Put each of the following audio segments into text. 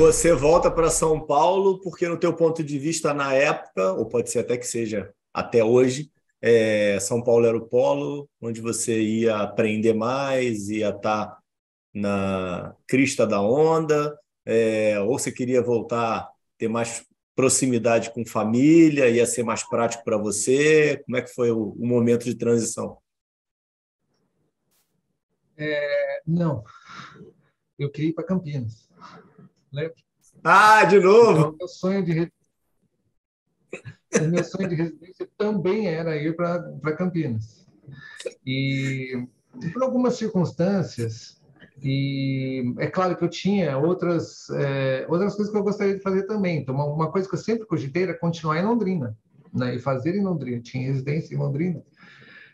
você volta para São Paulo porque, no teu ponto de vista, na época, ou pode ser até que seja até hoje, é, São Paulo era o polo onde você ia aprender mais, ia estar tá na crista da onda, é, ou você queria voltar, ter mais proximidade com família, ia ser mais prático para você? Como é que foi o, o momento de transição? É, não, eu queria ir para Campinas. Lembra? Ah, de novo! Então, meu sonho de o meu sonho de residência também era ir para Campinas. E por algumas circunstâncias, e é claro que eu tinha outras, é, outras coisas que eu gostaria de fazer também. Então, uma, uma, coisa que eu sempre cogitei era continuar em Londrina, né? e fazer em Londrina. Eu tinha residência em Londrina.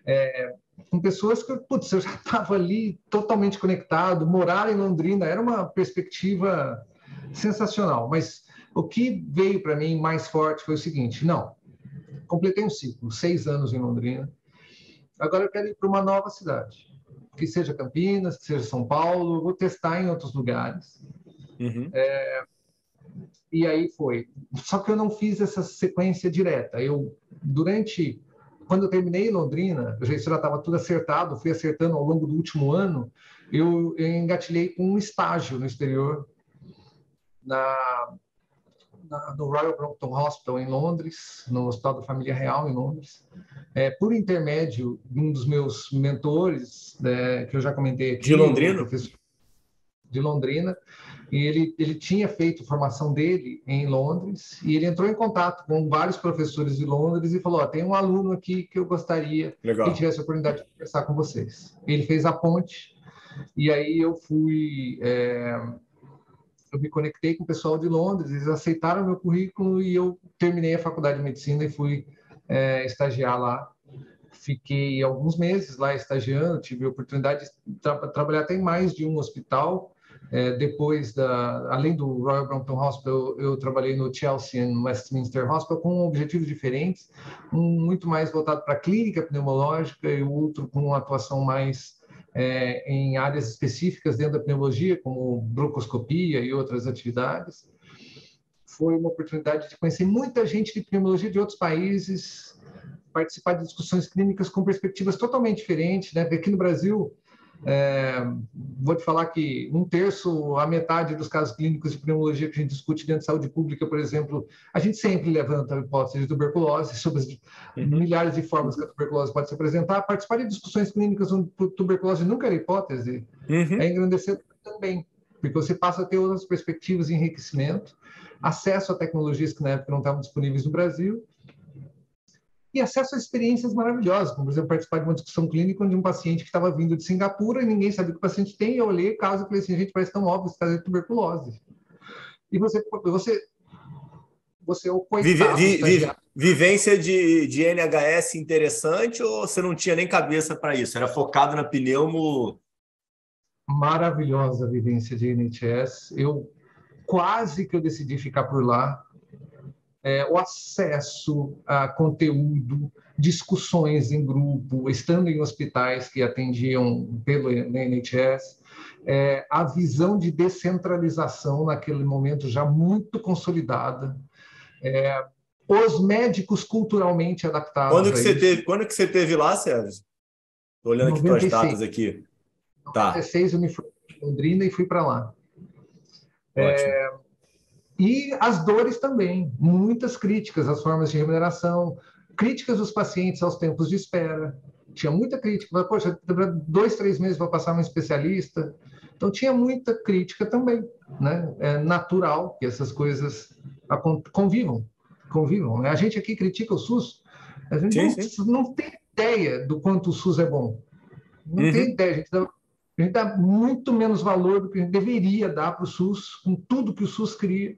É, com pessoas que, putz, eu já estava ali totalmente conectado, morar em Londrina era uma perspectiva sensacional. Mas o que veio para mim mais forte foi o seguinte: não, completei um ciclo, seis anos em Londrina, agora eu quero ir para uma nova cidade, que seja Campinas, que seja São Paulo, vou testar em outros lugares. Uhum. É, e aí foi. Só que eu não fiz essa sequência direta. Eu, durante quando eu terminei em Londrina, eu já estava tudo acertado, fui acertando ao longo do último ano, eu, eu engatilhei com um estágio no exterior, na, na, no Royal Brompton Hospital em Londres, no Hospital da Família Real em Londres, é, por intermédio de um dos meus mentores, né, que eu já comentei aqui. De Londrina? De Londrina e ele, ele tinha feito formação dele em Londres e ele entrou em contato com vários professores de Londres e falou: oh, tem um aluno aqui que eu gostaria Legal. que tivesse a oportunidade de conversar com vocês. Ele fez a ponte e aí eu fui. É, eu me conectei com o pessoal de Londres, eles aceitaram meu currículo e eu terminei a faculdade de medicina e fui é, estagiar lá. Fiquei alguns meses lá estagiando, tive a oportunidade de tra trabalhar até em mais de um hospital, é, depois da, além do Royal Brompton Hospital, eu, trabalhei no Chelsea and Westminster Hospital com objetivos diferentes, um muito mais voltado para a clínica pneumológica e outro com uma atuação mais é, em áreas específicas dentro da pneumologia, como broncoscopia e outras atividades. Foi uma oportunidade de conhecer muita gente de pneumologia de outros países, participar de discussões clínicas com perspectivas totalmente diferentes, né? Aqui no Brasil é, vou te falar que um terço a metade dos casos clínicos de pneumologia que a gente discute dentro de saúde pública, por exemplo, a gente sempre levanta a hipótese de tuberculose, sobre as uhum. milhares de formas que a tuberculose pode se apresentar. Participar de discussões clínicas onde tuberculose nunca era hipótese uhum. é engrandecer também, porque você passa a ter outras perspectivas de enriquecimento, acesso a tecnologias que na época não estavam disponíveis no Brasil, e acesso a experiências maravilhosas, como, por exemplo, participar de uma discussão clínica onde um paciente que estava vindo de Singapura e ninguém sabia o que o paciente tem, e eu olhei o caso e falei assim, gente, parece tão óbvio, esse caso é tuberculose. E você, você, você é o coitado. Vive, vi, vivência de, de NHS interessante ou você não tinha nem cabeça para isso? Era focado na pneumo... Maravilhosa vivência de NHS. Eu quase que eu decidi ficar por lá, é, o acesso a conteúdo, discussões em grupo, estando em hospitais que atendiam pelo NHS, é, a visão de descentralização naquele momento já muito consolidada, é, os médicos culturalmente adaptados. Quando que, você teve, quando que você teve lá, Sérgio? Estou olhando aqui para as datas aqui. Tá. Em 96 eu me fui para Londrina e fui para lá. É, e as dores também, muitas críticas às formas de remuneração, críticas dos pacientes aos tempos de espera. Tinha muita crítica, poxa, dois, três meses para passar um especialista. Então tinha muita crítica também, né? É natural que essas coisas convivam, convivam. Né? A gente aqui critica o SUS, a gente sim, não, sim. não, tem ideia do quanto o SUS é bom. Não uhum. tem ideia. A gente, dá, a gente dá muito menos valor do que a gente deveria dar para o SUS, com tudo que o SUS cria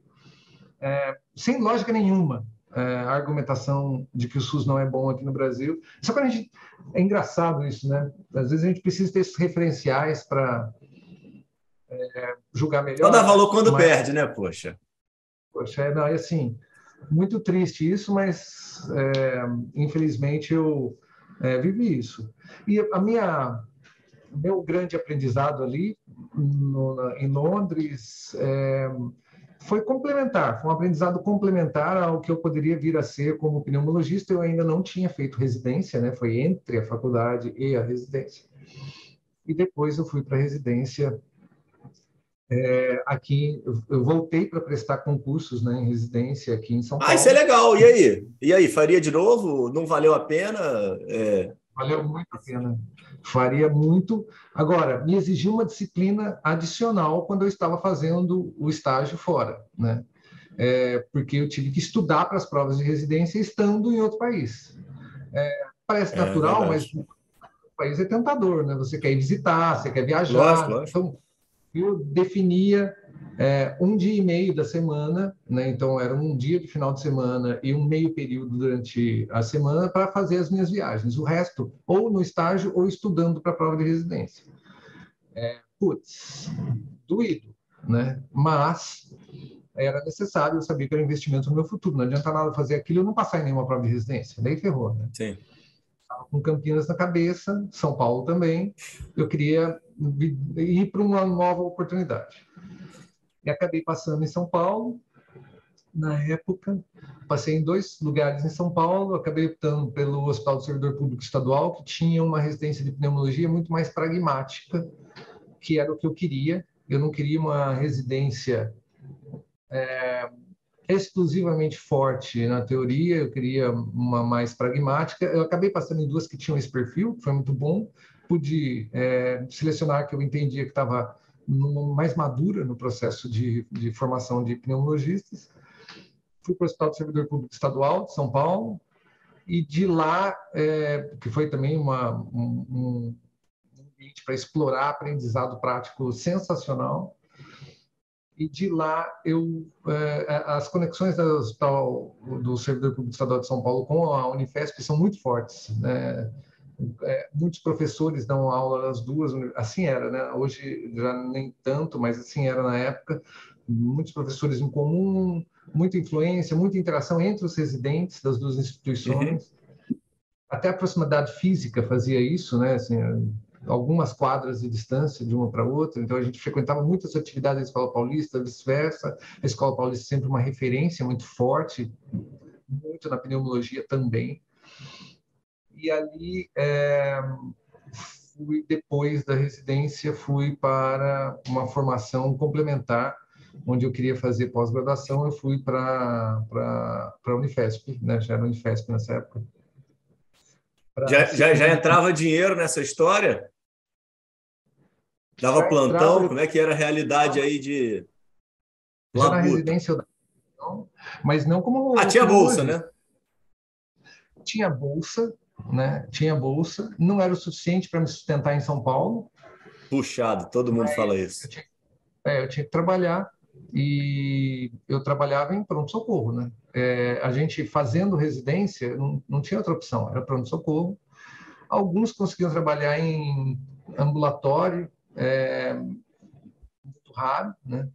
é, sem lógica nenhuma, é, a argumentação de que o SUS não é bom aqui no Brasil. Só que a gente é engraçado isso, né? Às vezes a gente precisa ter esses referenciais para é, julgar melhor. Dá valor quando mas... perde, né, poxa? Poxa, é, não, é assim, muito triste isso, mas é, infelizmente eu é, vivi isso. E a minha meu grande aprendizado ali no, em Londres é, foi complementar, foi um aprendizado complementar ao que eu poderia vir a ser como pneumologista. Eu ainda não tinha feito residência, né? Foi entre a faculdade e a residência. E depois eu fui para a residência é, aqui. Eu voltei para prestar concursos né, em residência aqui em São Paulo. Ah, isso é legal. E aí? E aí, faria de novo? Não valeu a pena? É... Valeu muito a pena. Faria muito. Agora, me exigiu uma disciplina adicional quando eu estava fazendo o estágio fora, né? É, porque eu tive que estudar para as provas de residência estando em outro país. É, parece é, natural, mas o país é tentador, né? Você quer ir visitar, você quer viajar. Lógico, lógico. Então, eu definia é, um dia e meio da semana, né? então era um dia de final de semana e um meio período durante a semana para fazer as minhas viagens. O resto, ou no estágio ou estudando para a prova de residência. É, putz, doído, né? mas era necessário, eu sabia que era um investimento no meu futuro. Não adianta nada fazer aquilo e não passar em nenhuma prova de residência. Daí ferrou, né? Sim. Com Campinas na cabeça, São Paulo também. Eu queria ir para uma nova oportunidade. E acabei passando em São Paulo, na época. Passei em dois lugares em São Paulo, acabei optando pelo Hospital do Servidor Público Estadual, que tinha uma residência de pneumologia muito mais pragmática, que era o que eu queria. Eu não queria uma residência é, exclusivamente forte na teoria, eu queria uma mais pragmática. Eu acabei passando em duas que tinham esse perfil, que foi muito bom. Pude é, selecionar que eu entendia que estava mais madura no processo de, de formação de pneumologistas. Fui para o Hospital do Servidor Público Estadual de São Paulo e de lá, é, que foi também uma, um, um ambiente para explorar aprendizado prático sensacional. E de lá, eu, é, as conexões do do Servidor Público Estadual de São Paulo com a Unifesp são muito fortes. Né? É, muitos professores dão aula nas duas, assim era, né? Hoje já nem tanto, mas assim era na época. Muitos professores em comum, muita influência, muita interação entre os residentes das duas instituições. Uhum. Até a proximidade física fazia isso, né? Assim, algumas quadras de distância de uma para outra. Então a gente frequentava muitas atividades da Escola Paulista, vice-versa. A Escola Paulista sempre uma referência muito forte, muito na pneumologia também e ali é, fui depois da residência fui para uma formação complementar onde eu queria fazer pós-graduação eu fui para para a Unifesp né? Já era Unifesp nessa época. Já, já, já entrava dinheiro nessa história? Dava plantão? entrava... como é que era a realidade aí de já na residência eu mas não como ah tinha bolsa hoje. né? Tinha bolsa né? Tinha bolsa, não era o suficiente para me sustentar em São Paulo. Puxado, todo mundo fala isso. Eu tinha, é, eu tinha que trabalhar e eu trabalhava em pronto-socorro, né? É, a gente fazendo residência, não, não tinha outra opção, era pronto-socorro. Alguns conseguiam trabalhar em ambulatório, é, muito raro, né?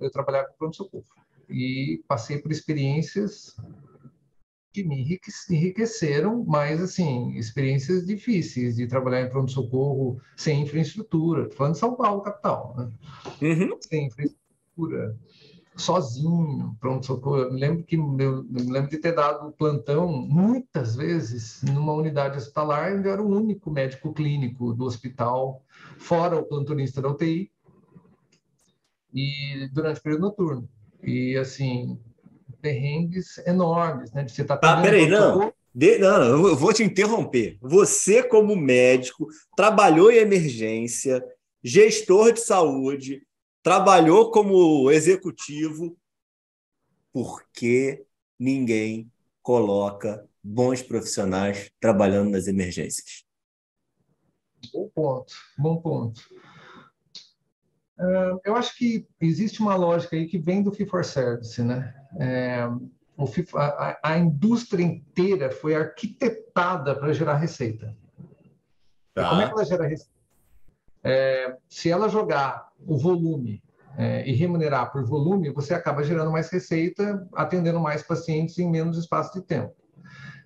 Eu trabalhava em pronto-socorro e passei por experiências que me enriqueceram, mas, assim, experiências difíceis de trabalhar em pronto-socorro sem infraestrutura. Estou falando de São Paulo, capital, né? Uhum. Sem infraestrutura, sozinho, pronto-socorro. Eu me lembro que eu me lembro de ter dado plantão muitas vezes numa unidade hospitalar, onde eu era o único médico clínico do hospital, fora o plantonista da UTI, e durante o período noturno. E, assim, perrengues enormes, né? De você estar tá ah, peraí, não. De, não, eu vou te interromper. Você, como médico, trabalhou em emergência, gestor de saúde, trabalhou como executivo. Por que ninguém coloca bons profissionais trabalhando nas emergências? Bom ponto, bom ponto. Uh, eu acho que existe uma lógica aí que vem do fee for service, né? É, a, a, indústria inteira foi arquitetada para gerar receita. Tá. Como é que ela gera receita? É, se ela jogar o volume é, e remunerar por volume, você acaba gerando mais receita, atendendo mais pacientes em menos espaço de tempo.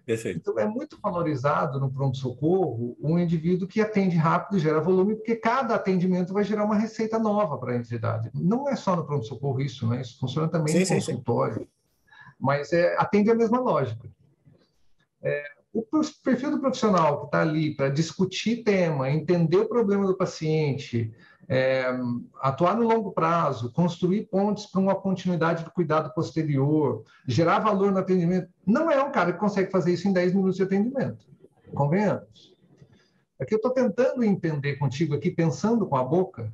Perfeito. Então, é muito valorizado no pronto-socorro um indivíduo que atende rápido e gera volume, porque cada atendimento vai gerar uma receita nova para a entidade. Não é só no pronto-socorro isso, né? Isso funciona também sim, no sim, consultório. Sim. Mas é, atende a mesma lógica. É, o perfil do profissional que está ali para discutir tema, entender o problema do paciente, é, atuar no longo prazo, construir pontes para uma continuidade do cuidado posterior, gerar valor no atendimento, não é um cara que consegue fazer isso em 10 minutos de atendimento. Convenhamos. Aqui eu estou tentando entender contigo aqui, pensando com a boca,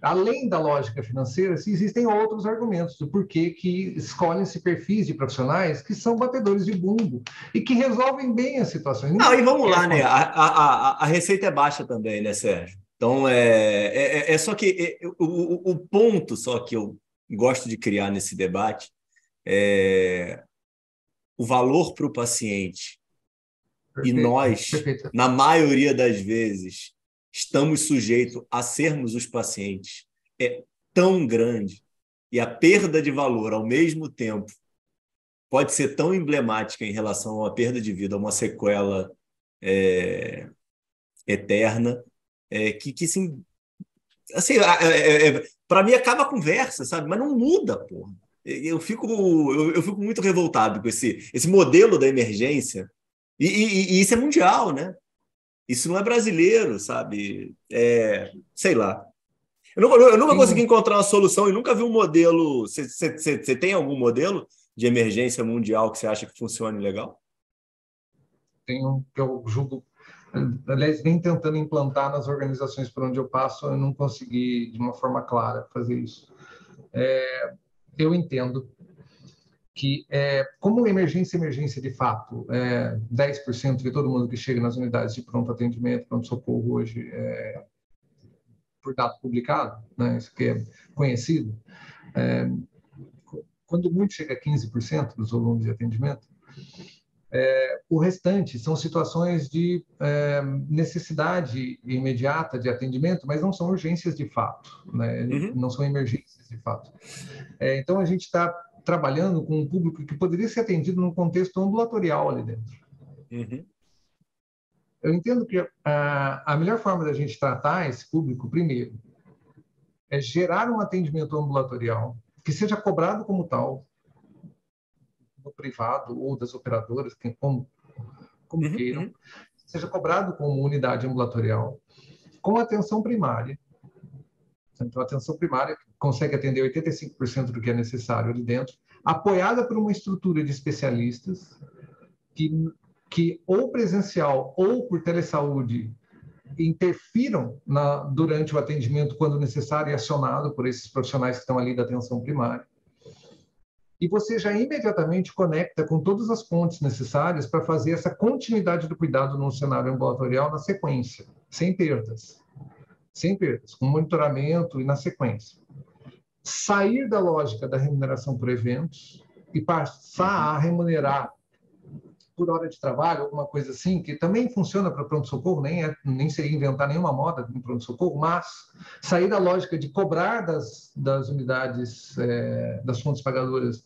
além da lógica financeira, se existem outros argumentos do porquê que escolhem-se perfis de profissionais que são batedores de bumbo e que resolvem bem as situações. Não, e vamos lá, né? A, a, a, receita é baixa também, né, Sérgio? Então, é, é, é só que é, o, o ponto só que eu gosto de criar nesse debate é o valor para o paciente. Perfeito, e nós, perfeito. na maioria das vezes, estamos sujeitos a sermos os pacientes é tão grande e a perda de valor ao mesmo tempo pode ser tão emblemática em relação a uma perda de vida, uma sequela é, eterna, é, que, que assim, assim é, é para mim acaba a conversa, sabe? Mas não muda, porra. Eu fico, eu, eu, fico muito revoltado com esse, esse modelo da emergência, e, e, e isso é mundial, né? Isso não é brasileiro, sabe? É, sei lá. Eu, não, eu nunca consegui encontrar uma solução e nunca vi um modelo. Você tem algum modelo de emergência mundial que você acha que funcione legal? Tem um que eu julgo. Aliás, vem tentando implantar nas organizações por onde eu passo, eu não consegui, de uma forma clara, fazer isso. É, eu entendo que, é, como emergência emergência de fato, é, 10% de todo mundo que chega nas unidades de pronto atendimento, pronto-socorro hoje, é, por dado publicado, né, isso que é conhecido, é, quando muito chega a 15% dos volumes de atendimento, é, o restante são situações de é, necessidade imediata de atendimento, mas não são urgências de fato, né? uhum. não são emergências de fato. É, então, a gente está trabalhando com um público que poderia ser atendido num contexto ambulatorial ali dentro. Uhum. Eu entendo que a, a melhor forma da gente tratar esse público, primeiro, é gerar um atendimento ambulatorial que seja cobrado como tal, no privado ou das operadoras, como, como uhum. queiram, uhum. seja cobrado como unidade ambulatorial, com atenção primária. Então, a atenção primária consegue atender 85% do que é necessário ali dentro, apoiada por uma estrutura de especialistas que, que ou presencial ou por telesaúde interfiram na, durante o atendimento quando necessário e acionado por esses profissionais que estão ali da atenção primária. E você já imediatamente conecta com todas as pontes necessárias para fazer essa continuidade do cuidado no cenário ambulatorial na sequência, sem perdas. Sem perdas, com monitoramento e na sequência sair da lógica da remuneração por eventos e passar a remunerar por hora de trabalho, alguma coisa assim, que também funciona para pronto-socorro, nem, é, nem seria inventar nenhuma moda em pronto-socorro, mas sair da lógica de cobrar das, das unidades, é, das fontes pagadoras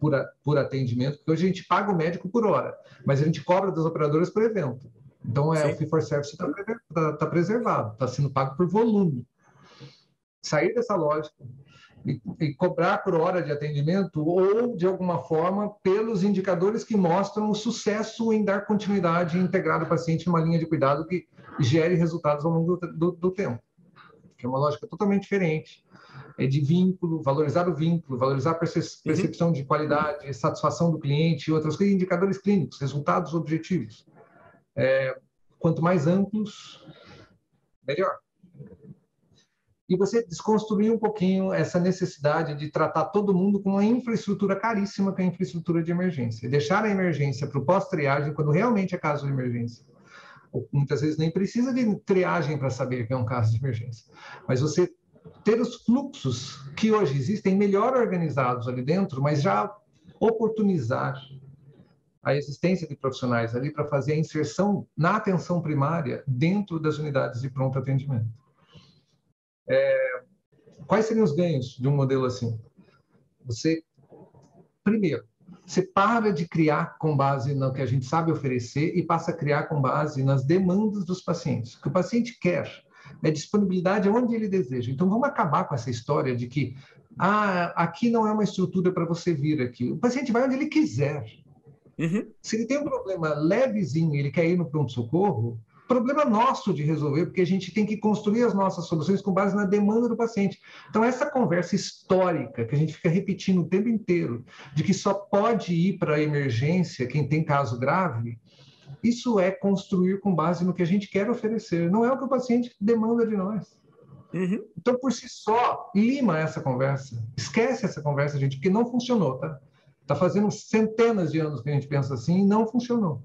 por, a, por atendimento, porque hoje a gente paga o médico por hora, mas a gente cobra das operadoras por evento. Então, é, o fee for service está tá, tá preservado, está sendo pago por volume. Sair dessa lógica e, e, cobrar por hora de atendimento ou, de alguma forma, pelos indicadores que mostram o sucesso em dar continuidade e integrar o paciente numa linha de cuidado que gere resultados ao longo do, do, do tempo. Que é uma lógica totalmente diferente. É de vínculo, valorizar o vínculo, valorizar a uhum. percepção uhum. de qualidade, satisfação do cliente e outras coisas, indicadores clínicos, resultados objetivos. É, quanto mais amplos, melhor e você desconstruir um pouquinho essa necessidade de tratar todo mundo com uma infraestrutura caríssima, que é a infraestrutura de emergência. Deixar a emergência para o pós-triagem, quando realmente é caso de emergência. Muitas vezes nem precisa de triagem para saber que é um caso de emergência. Mas você ter os fluxos que hoje existem melhor organizados ali dentro, mas já oportunizar a existência de profissionais ali para fazer a inserção na atenção primária dentro das unidades de pronto atendimento. É, quais seriam os ganhos de um modelo assim? Você, primeiro, Você para de criar com base no que a gente sabe oferecer e passa a criar com base nas demandas dos pacientes. O que o paciente quer é disponibilidade onde ele deseja. Então, vamos acabar com essa história de que ah, aqui não é uma estrutura para você vir aqui. O paciente vai onde ele quiser. Uhum. Se ele tem um problema levezinho, ele quer ir no pronto-socorro, problema nosso de resolver, porque a gente tem que construir as nossas soluções com base na demanda do paciente. Então, essa conversa histórica que a gente fica repetindo o tempo inteiro, de que só pode ir para a emergência quem tem caso grave, isso é construir com base no que a gente quer oferecer, não é o que o paciente demanda de nós. Uhum. Então, por si só, lima essa conversa. Esquece essa conversa, gente, porque não funcionou, tá? Está fazendo centenas de anos que a gente pensa assim e não funcionou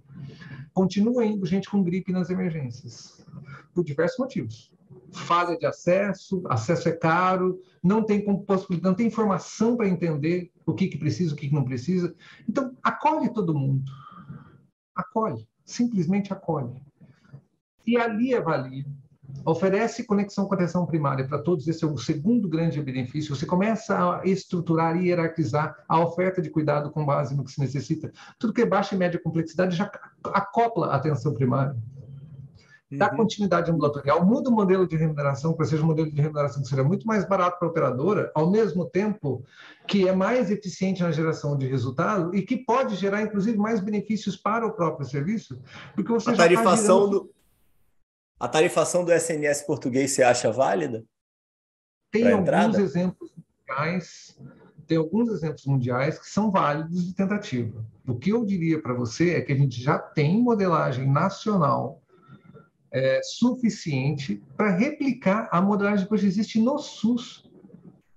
continua indo gente com gripe nas emergências, por diversos motivos. Falha de acesso, acesso é caro, não tem possibilidade, não tem informação para entender o que, que precisa, o que, que não precisa. Então, acolhe todo mundo. Acolhe, simplesmente acolhe. E ali avalia oferece conexão com a atenção primária para todos, esse é o segundo grande benefício. Você começa a estruturar e hierarquizar a oferta de cuidado com base no que se necessita. Tudo que é baixa e média complexidade já acopla a atenção primária. Dá uhum. continuidade ambulatorial, muda o modelo de remuneração para seja um modelo de remuneração que seja muito mais barato para a operadora, ao mesmo tempo que é mais eficiente na geração de resultado e que pode gerar, inclusive, mais benefícios para o próprio serviço, porque você a já tarifação tá gerando... do a tarifação do SNS português você acha válida? Tem alguns exemplos mundiais, tem alguns exemplos mundiais que são válidos de tentativa. O que eu diria para você é que a gente já tem modelagem nacional é, suficiente para replicar a modelagem que hoje existe no SUS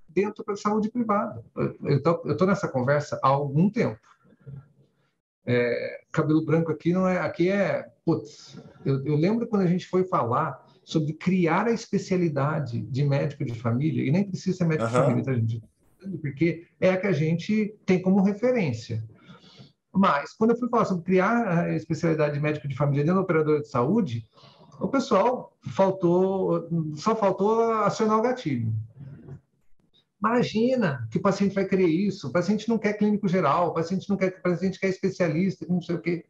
dentro da saúde privada. Eu estou nessa conversa há algum tempo. É, cabelo branco aqui não é, aqui é, putz, eu, eu, lembro quando a gente foi falar sobre criar a especialidade de médico de família, e nem precisa ser médico uhum. de família, tá, gente? Porque é a que a gente tem como referência. Mas, quando eu fui falar sobre criar a especialidade de médico de família dentro da operadora de saúde, o pessoal faltou, só faltou acionar o gatilho. Imagina que o paciente vai querer isso. O paciente não quer clínico geral, o paciente não quer, o paciente quer especialista, não sei o quê.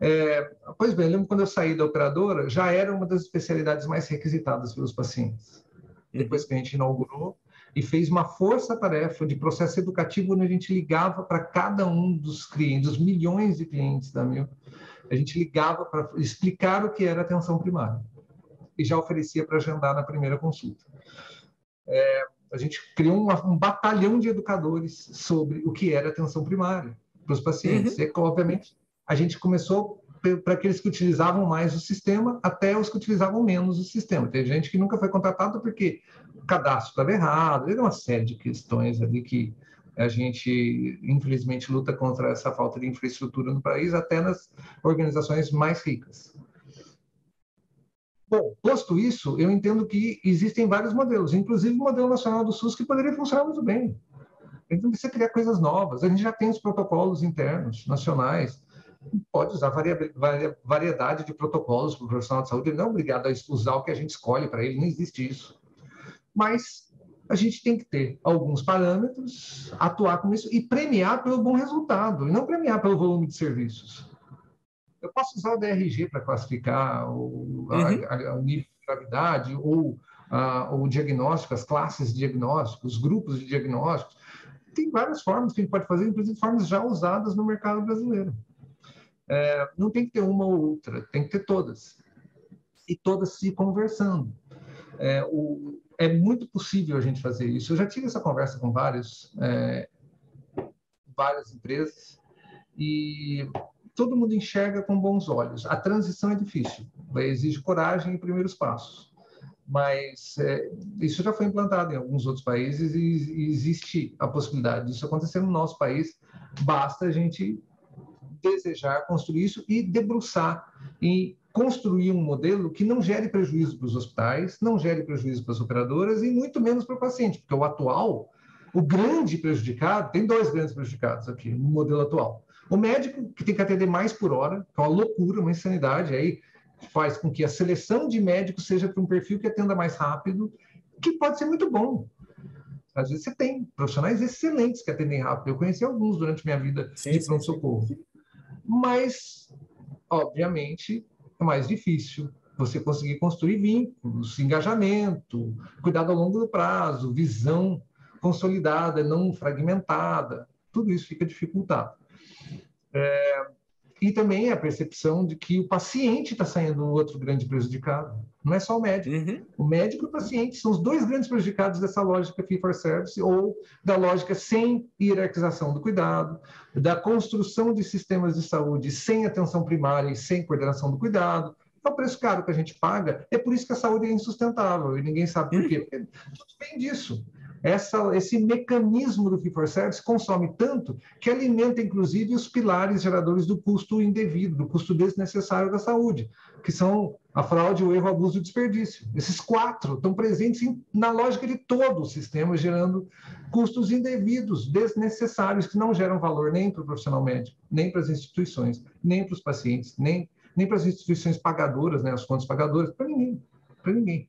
É, pois bem, eu lembro quando eu saí da operadora, já era uma das especialidades mais requisitadas pelos pacientes. Depois que a gente inaugurou e fez uma força-tarefa de processo educativo onde a gente ligava para cada um dos clientes, dos milhões de clientes da Mil, a gente ligava para explicar o que era atenção primária e já oferecia para agendar na primeira consulta. É, a gente criou um, um, batalhão de educadores sobre o que era atenção primária para os pacientes. Uhum. E, obviamente, a gente começou para aqueles que utilizavam mais o sistema até os que utilizavam menos o sistema. Tem gente que nunca foi contratado porque o cadastro estava errado, era uma série de questões ali que a gente, infelizmente, luta contra essa falta de infraestrutura no país, até nas organizações mais ricas. Bom, posto isso, eu entendo que existem vários modelos, inclusive o modelo nacional do SUS, que poderia funcionar muito bem. Então, precisa criar coisas novas. A gente já tem os protocolos internos, nacionais. Pode usar variedade de protocolos para o profissional de saúde. Ele não é obrigado a usar o que a gente escolhe para ele, não existe isso. Mas a gente tem que ter alguns parâmetros, atuar com isso e premiar pelo bom resultado, e não premiar pelo volume de serviços. Eu posso usar o DRG para classificar o, uhum. a, a, o nível de gravidade ou a, o diagnóstico, as classes de diagnóstico, os grupos de diagnósticos. Tem várias formas que a gente pode fazer, inclusive formas já usadas no mercado brasileiro. É, não tem que ter uma ou outra, tem que ter todas. E todas se conversando. É, o, é muito possível a gente fazer isso. Eu já tive essa conversa com vários, é, várias empresas e todo mundo enxerga com bons olhos. A transição é difícil, exige coragem e primeiros passos. Mas é, isso já foi implantado em alguns outros países e, e existe a possibilidade disso acontecer no nosso país. Basta a gente desejar construir isso e debruçar em construir um modelo que não gere prejuízo para os hospitais, não gere prejuízo para as operadoras e muito menos para o paciente, porque o atual, o grande prejudicado, tem dois grandes prejudicados aqui no modelo atual. O médico, que tem que atender mais por hora, que é uma loucura, uma insanidade, aí faz com que a seleção de médicos seja para um perfil que atenda mais rápido, que pode ser muito bom. Às vezes você tem profissionais excelentes que atendem rápido. Eu conheci alguns durante minha vida sim, de pronto-socorro. Mas, obviamente, é mais difícil você conseguir construir vínculos, engajamento, cuidado ao longo do prazo, visão consolidada, não fragmentada. Tudo isso fica dificultado. É, e também a percepção de que o paciente está saindo outro grande prejudicado. Não é só o médico. Uhum. O médico e o paciente são os dois grandes prejudicados dessa lógica fee for service ou da lógica sem hierarquização do cuidado, da construção de sistemas de saúde sem atenção primária e sem coordenação do cuidado. É o preço caro que a gente paga. É por isso que a saúde é insustentável e ninguém sabe por quê. Porque tudo vem disso essa, esse mecanismo do fee for service consome tanto que alimenta, inclusive, os pilares geradores do custo indevido, do custo desnecessário da saúde, que são a fraude, o erro, o abuso e o desperdício. Esses quatro estão presentes em, na lógica de todo o sistema, gerando custos indevidos, desnecessários, que não geram valor nem para o profissional médico, nem para as instituições, nem para os pacientes, nem, nem para as instituições pagadoras, né, as contas pagadoras, para ninguém, para ninguém.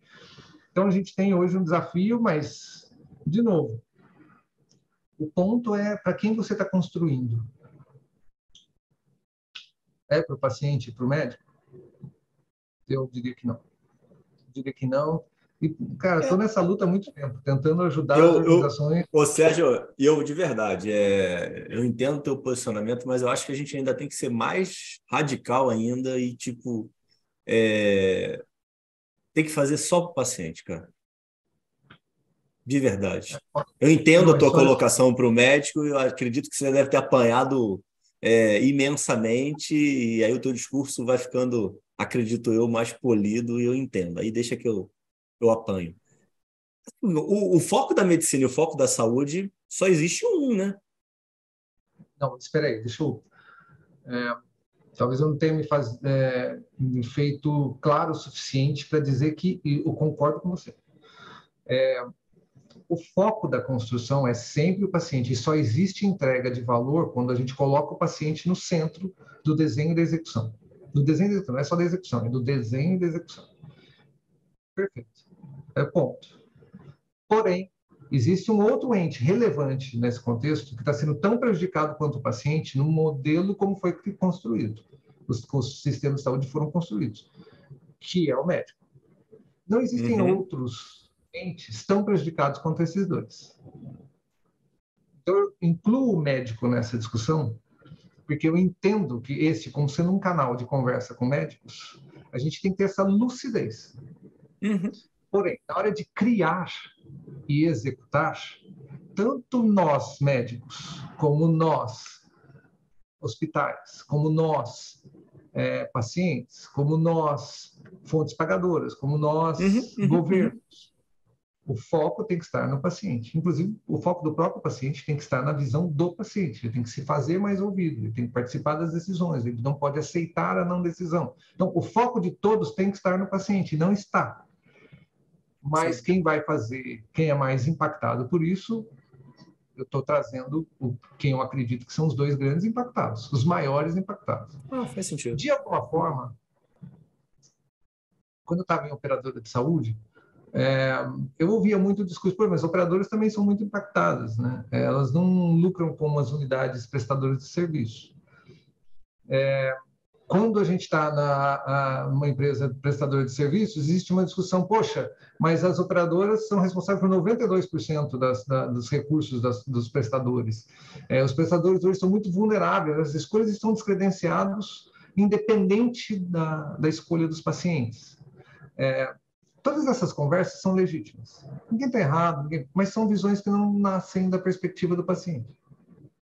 Então, a gente tem hoje um desafio, mas de novo, o ponto é para quem você está construindo. É para o paciente, para o médico? Eu diria que não. Eu diria que não. E, cara, estou nessa luta há muito tempo, tentando ajudar eu, as organizações. Eu, ô, Sérgio, eu de verdade, é, eu entendo o teu posicionamento, mas eu acho que a gente ainda tem que ser mais radical ainda e, tipo, é, tem que fazer só para o paciente, cara de verdade. Eu entendo a tua colocação para o médico, eu acredito que você deve ter apanhado é, imensamente, e aí o teu discurso vai ficando, acredito eu, mais polido, e eu entendo. Aí deixa que eu, eu apanho. O, o foco da medicina e o foco da saúde só existe um, né? Não, espera aí, deixa eu. É, talvez eu não tenha me, faz, é, me feito claro o suficiente para dizer que eu concordo com você. É, o foco da construção é sempre o paciente, e só existe entrega de valor quando a gente coloca o paciente no centro do desenho e da execução. Do desenho da execução, não é só da execução, é do desenho e da execução. Perfeito. É ponto. Porém, existe um outro ente relevante nesse contexto que está sendo tão prejudicado quanto o paciente no modelo como foi construído. Os, os sistemas de saúde foram construídos, que é o médico. Não existem uhum. outros estão prejudicados quanto esses dois. Então, eu incluo o médico nessa discussão, porque eu entendo que esse, como sendo um canal de conversa com médicos, a gente tem que ter essa lucidez. Uhum. Porém, na hora de criar e executar, tanto nós, médicos, como nós, hospitais, como nós, é, pacientes, como nós, fontes pagadoras, como nós, uhum, uhum, governos, o foco tem que estar no paciente. Inclusive, o foco do próprio paciente tem que estar na visão do paciente. Ele tem que se fazer mais ouvido, ele tem que participar das decisões, ele não pode aceitar a não decisão. Então, o foco de todos tem que estar no paciente, não está. Mas Sim. quem vai fazer, quem é mais impactado por isso, eu estou trazendo o, quem eu acredito que são os dois grandes impactados, os maiores impactados. Ah, faz sentido. De alguma forma, quando eu estava em operadora de saúde, é, eu ouvia muito o discurso, mas as operadoras também são muito impactadas, né? Elas não lucram como as unidades prestadoras de serviço. É, quando a gente está numa empresa prestadora de serviços, existe uma discussão, poxa, mas as operadoras são responsáveis por 92% das, da, dos recursos das, dos prestadores. É, os prestadores hoje são muito vulneráveis, as escolhas estão descredenciadas independente da, da escolha dos pacientes. É, Todas essas conversas são legítimas. Ninguém está errado, ninguém... mas são visões que não nascem da perspectiva do paciente.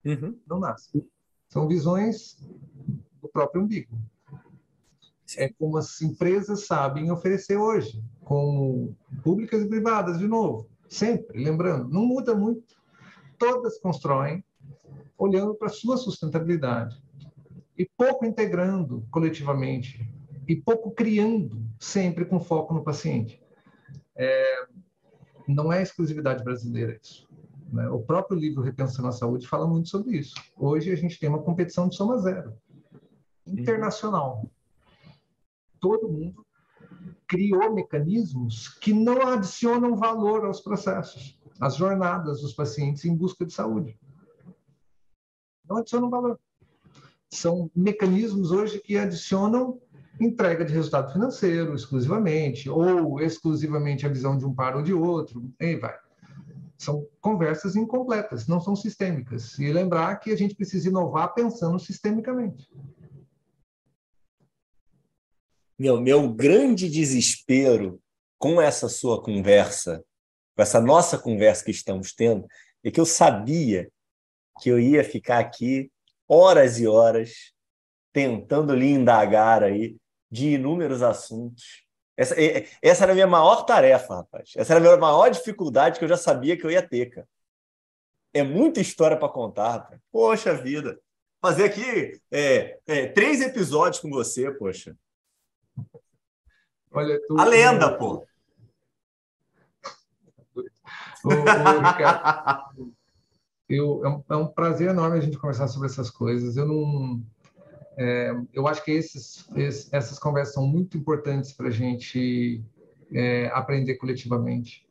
Uhum. Não nascem. São visões do próprio umbigo. É como as empresas sabem oferecer hoje, como públicas e privadas, de novo. Sempre, lembrando, não muda muito. Todas constroem olhando para a sua sustentabilidade e pouco integrando coletivamente e pouco criando, sempre com foco no paciente. É, não é exclusividade brasileira isso. Né? O próprio livro Repensando a Saúde fala muito sobre isso. Hoje a gente tem uma competição de soma zero, internacional. Todo mundo criou mecanismos que não adicionam valor aos processos. as jornadas dos pacientes em busca de saúde. Não adicionam valor. São mecanismos hoje que adicionam entrega de resultado financeiro exclusivamente, ou exclusivamente a visão de um par ou de outro, aí vai. São conversas incompletas, não são sistêmicas. E lembrar que a gente precisa inovar pensando sistemicamente. Meu, meu grande desespero com essa sua conversa, com essa nossa conversa que estamos tendo, é que eu sabia que eu ia ficar aqui horas e horas tentando lhe indagar aí de inúmeros assuntos. Essa, essa era a minha maior tarefa, rapaz. Essa era a minha maior dificuldade que eu já sabia que eu ia ter, cara. É muita história para contar, rapaz. Poxa vida. Fazer aqui é, é, três episódios com você, poxa. Olha, tu... A lenda, pô. Ô, Ricardo, eu, é, um, é um prazer enorme a gente conversar sobre essas coisas. Eu não, é, eu acho que esses, esses, essas conversas são muito importantes para a gente é, aprender coletivamente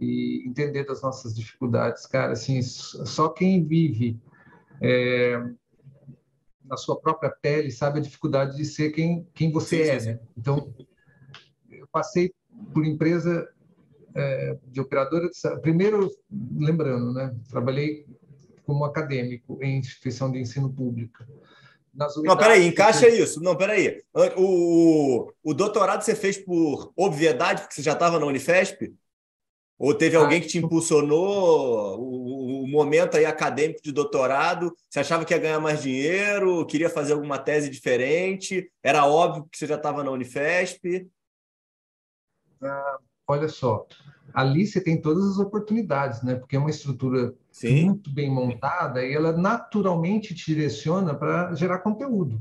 e entender das nossas dificuldades, cara. Assim, só quem vive é, na sua própria pele sabe a dificuldade de ser quem quem você sim, é. Sim. Né? Então, eu passei por empresa é, de operadora de primeiro lembrando, né? Trabalhei como acadêmico em instituição de ensino pública. Não, peraí, encaixa isso. Não, peraí. O, o doutorado você fez por obviedade, porque você já estava na Unifesp? Ou teve ah, alguém que te impulsionou o, o, momento aí acadêmico de doutorado? Você achava que ia ganhar mais dinheiro? Queria fazer alguma tese diferente? Era óbvio que você já estava na Unifesp? Ah, olha só, ali você tem todas as oportunidades, né? Porque é uma estrutura Sim. muito bem montada e ela naturalmente te direciona para gerar conteúdo.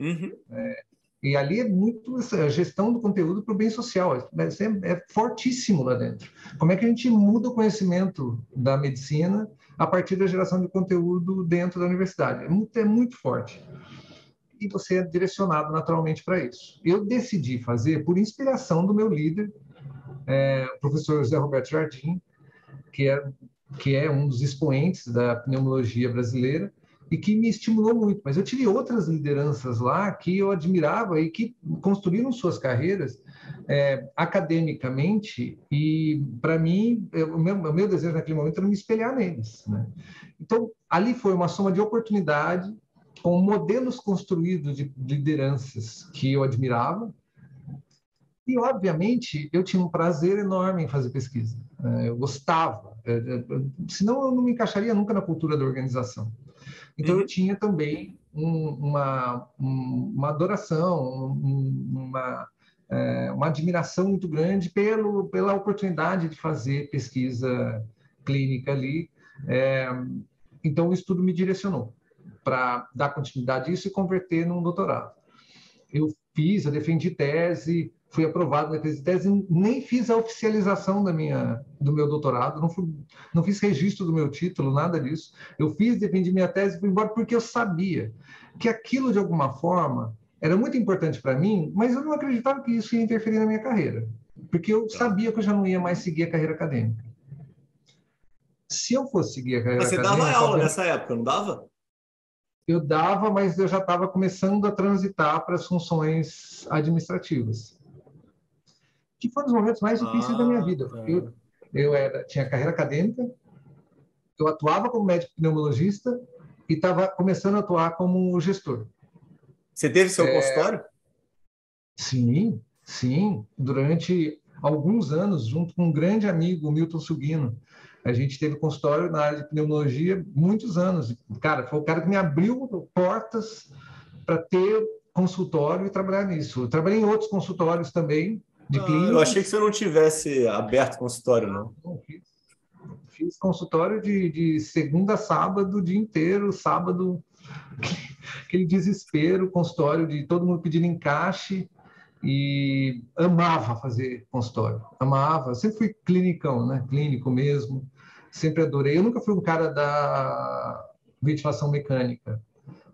Uhum. É, e ali é muito a gestão do conteúdo para o bem social, é, é, é, fortíssimo lá dentro. Como é que a gente muda o conhecimento da medicina a partir da geração de conteúdo dentro da universidade? É muito, é muito forte. E você é direcionado naturalmente para isso. Eu decidi fazer por inspiração do meu líder, é, o professor José Roberto Jardim, que é, que é um dos expoentes da pneumologia brasileira e que me estimulou muito. Mas eu tive outras lideranças lá que eu admirava e que construíram suas carreiras é, academicamente e, para mim, o, meu, meu desejo naquele momento era me espelhar neles. Né? Então, ali foi uma soma de oportunidade com modelos construídos de lideranças que eu admirava, e, obviamente, eu tinha um prazer enorme em fazer pesquisa. Né? Eu gostava. É, é, senão, eu não me encaixaria nunca na cultura da organização. Então, eu uhum. tinha também uma, uma adoração, uma, é, uma admiração muito grande pelo, pela oportunidade de fazer pesquisa clínica ali. então, o estudo me direcionou para dar continuidade a isso e converter num doutorado. Eu fiz, eu defendi tese, fui aprovado na tese, tese nem fiz a oficialização da minha, do meu doutorado, não, fui, não fiz registro do meu título, nada disso. Eu fiz, defendi minha tese e fui embora porque eu sabia que aquilo, de alguma forma, era muito importante para mim, mas eu não acreditava que isso ia interferir na minha carreira, porque eu sabia que eu já não ia mais seguir a carreira acadêmica. Se eu fosse seguir a carreira Você acadêmica... Você dava aula nessa época, não dava? Eu dava, mas eu já estava começando a transitar para as funções administrativas que foram os momentos mais difíceis ah, da minha vida. Porque eu, eu era, tinha carreira acadêmica, eu atuava como médico pneumologista e estava começando a atuar como gestor. Você teve seu é, consultório? Sim, sim. Durante alguns anos, junto com um grande amigo, Milton Sugino, a gente teve consultório na área de pneumologia muitos anos. Cara, foi o cara que me abriu portas para ter consultório e trabalhar nisso. Eu trabalhei em outros consultórios também, de ah, Eu achei que você não tivesse aberto consultório, não. não fiz. fiz consultório de, de segunda a sábado, o dia inteiro, sábado, aquele desespero, consultório de todo mundo pedindo encaixe e amava fazer consultório, amava. Sempre fui clinicão, né? Clínico mesmo, sempre adorei. Eu nunca fui um cara da ventilação mecânica.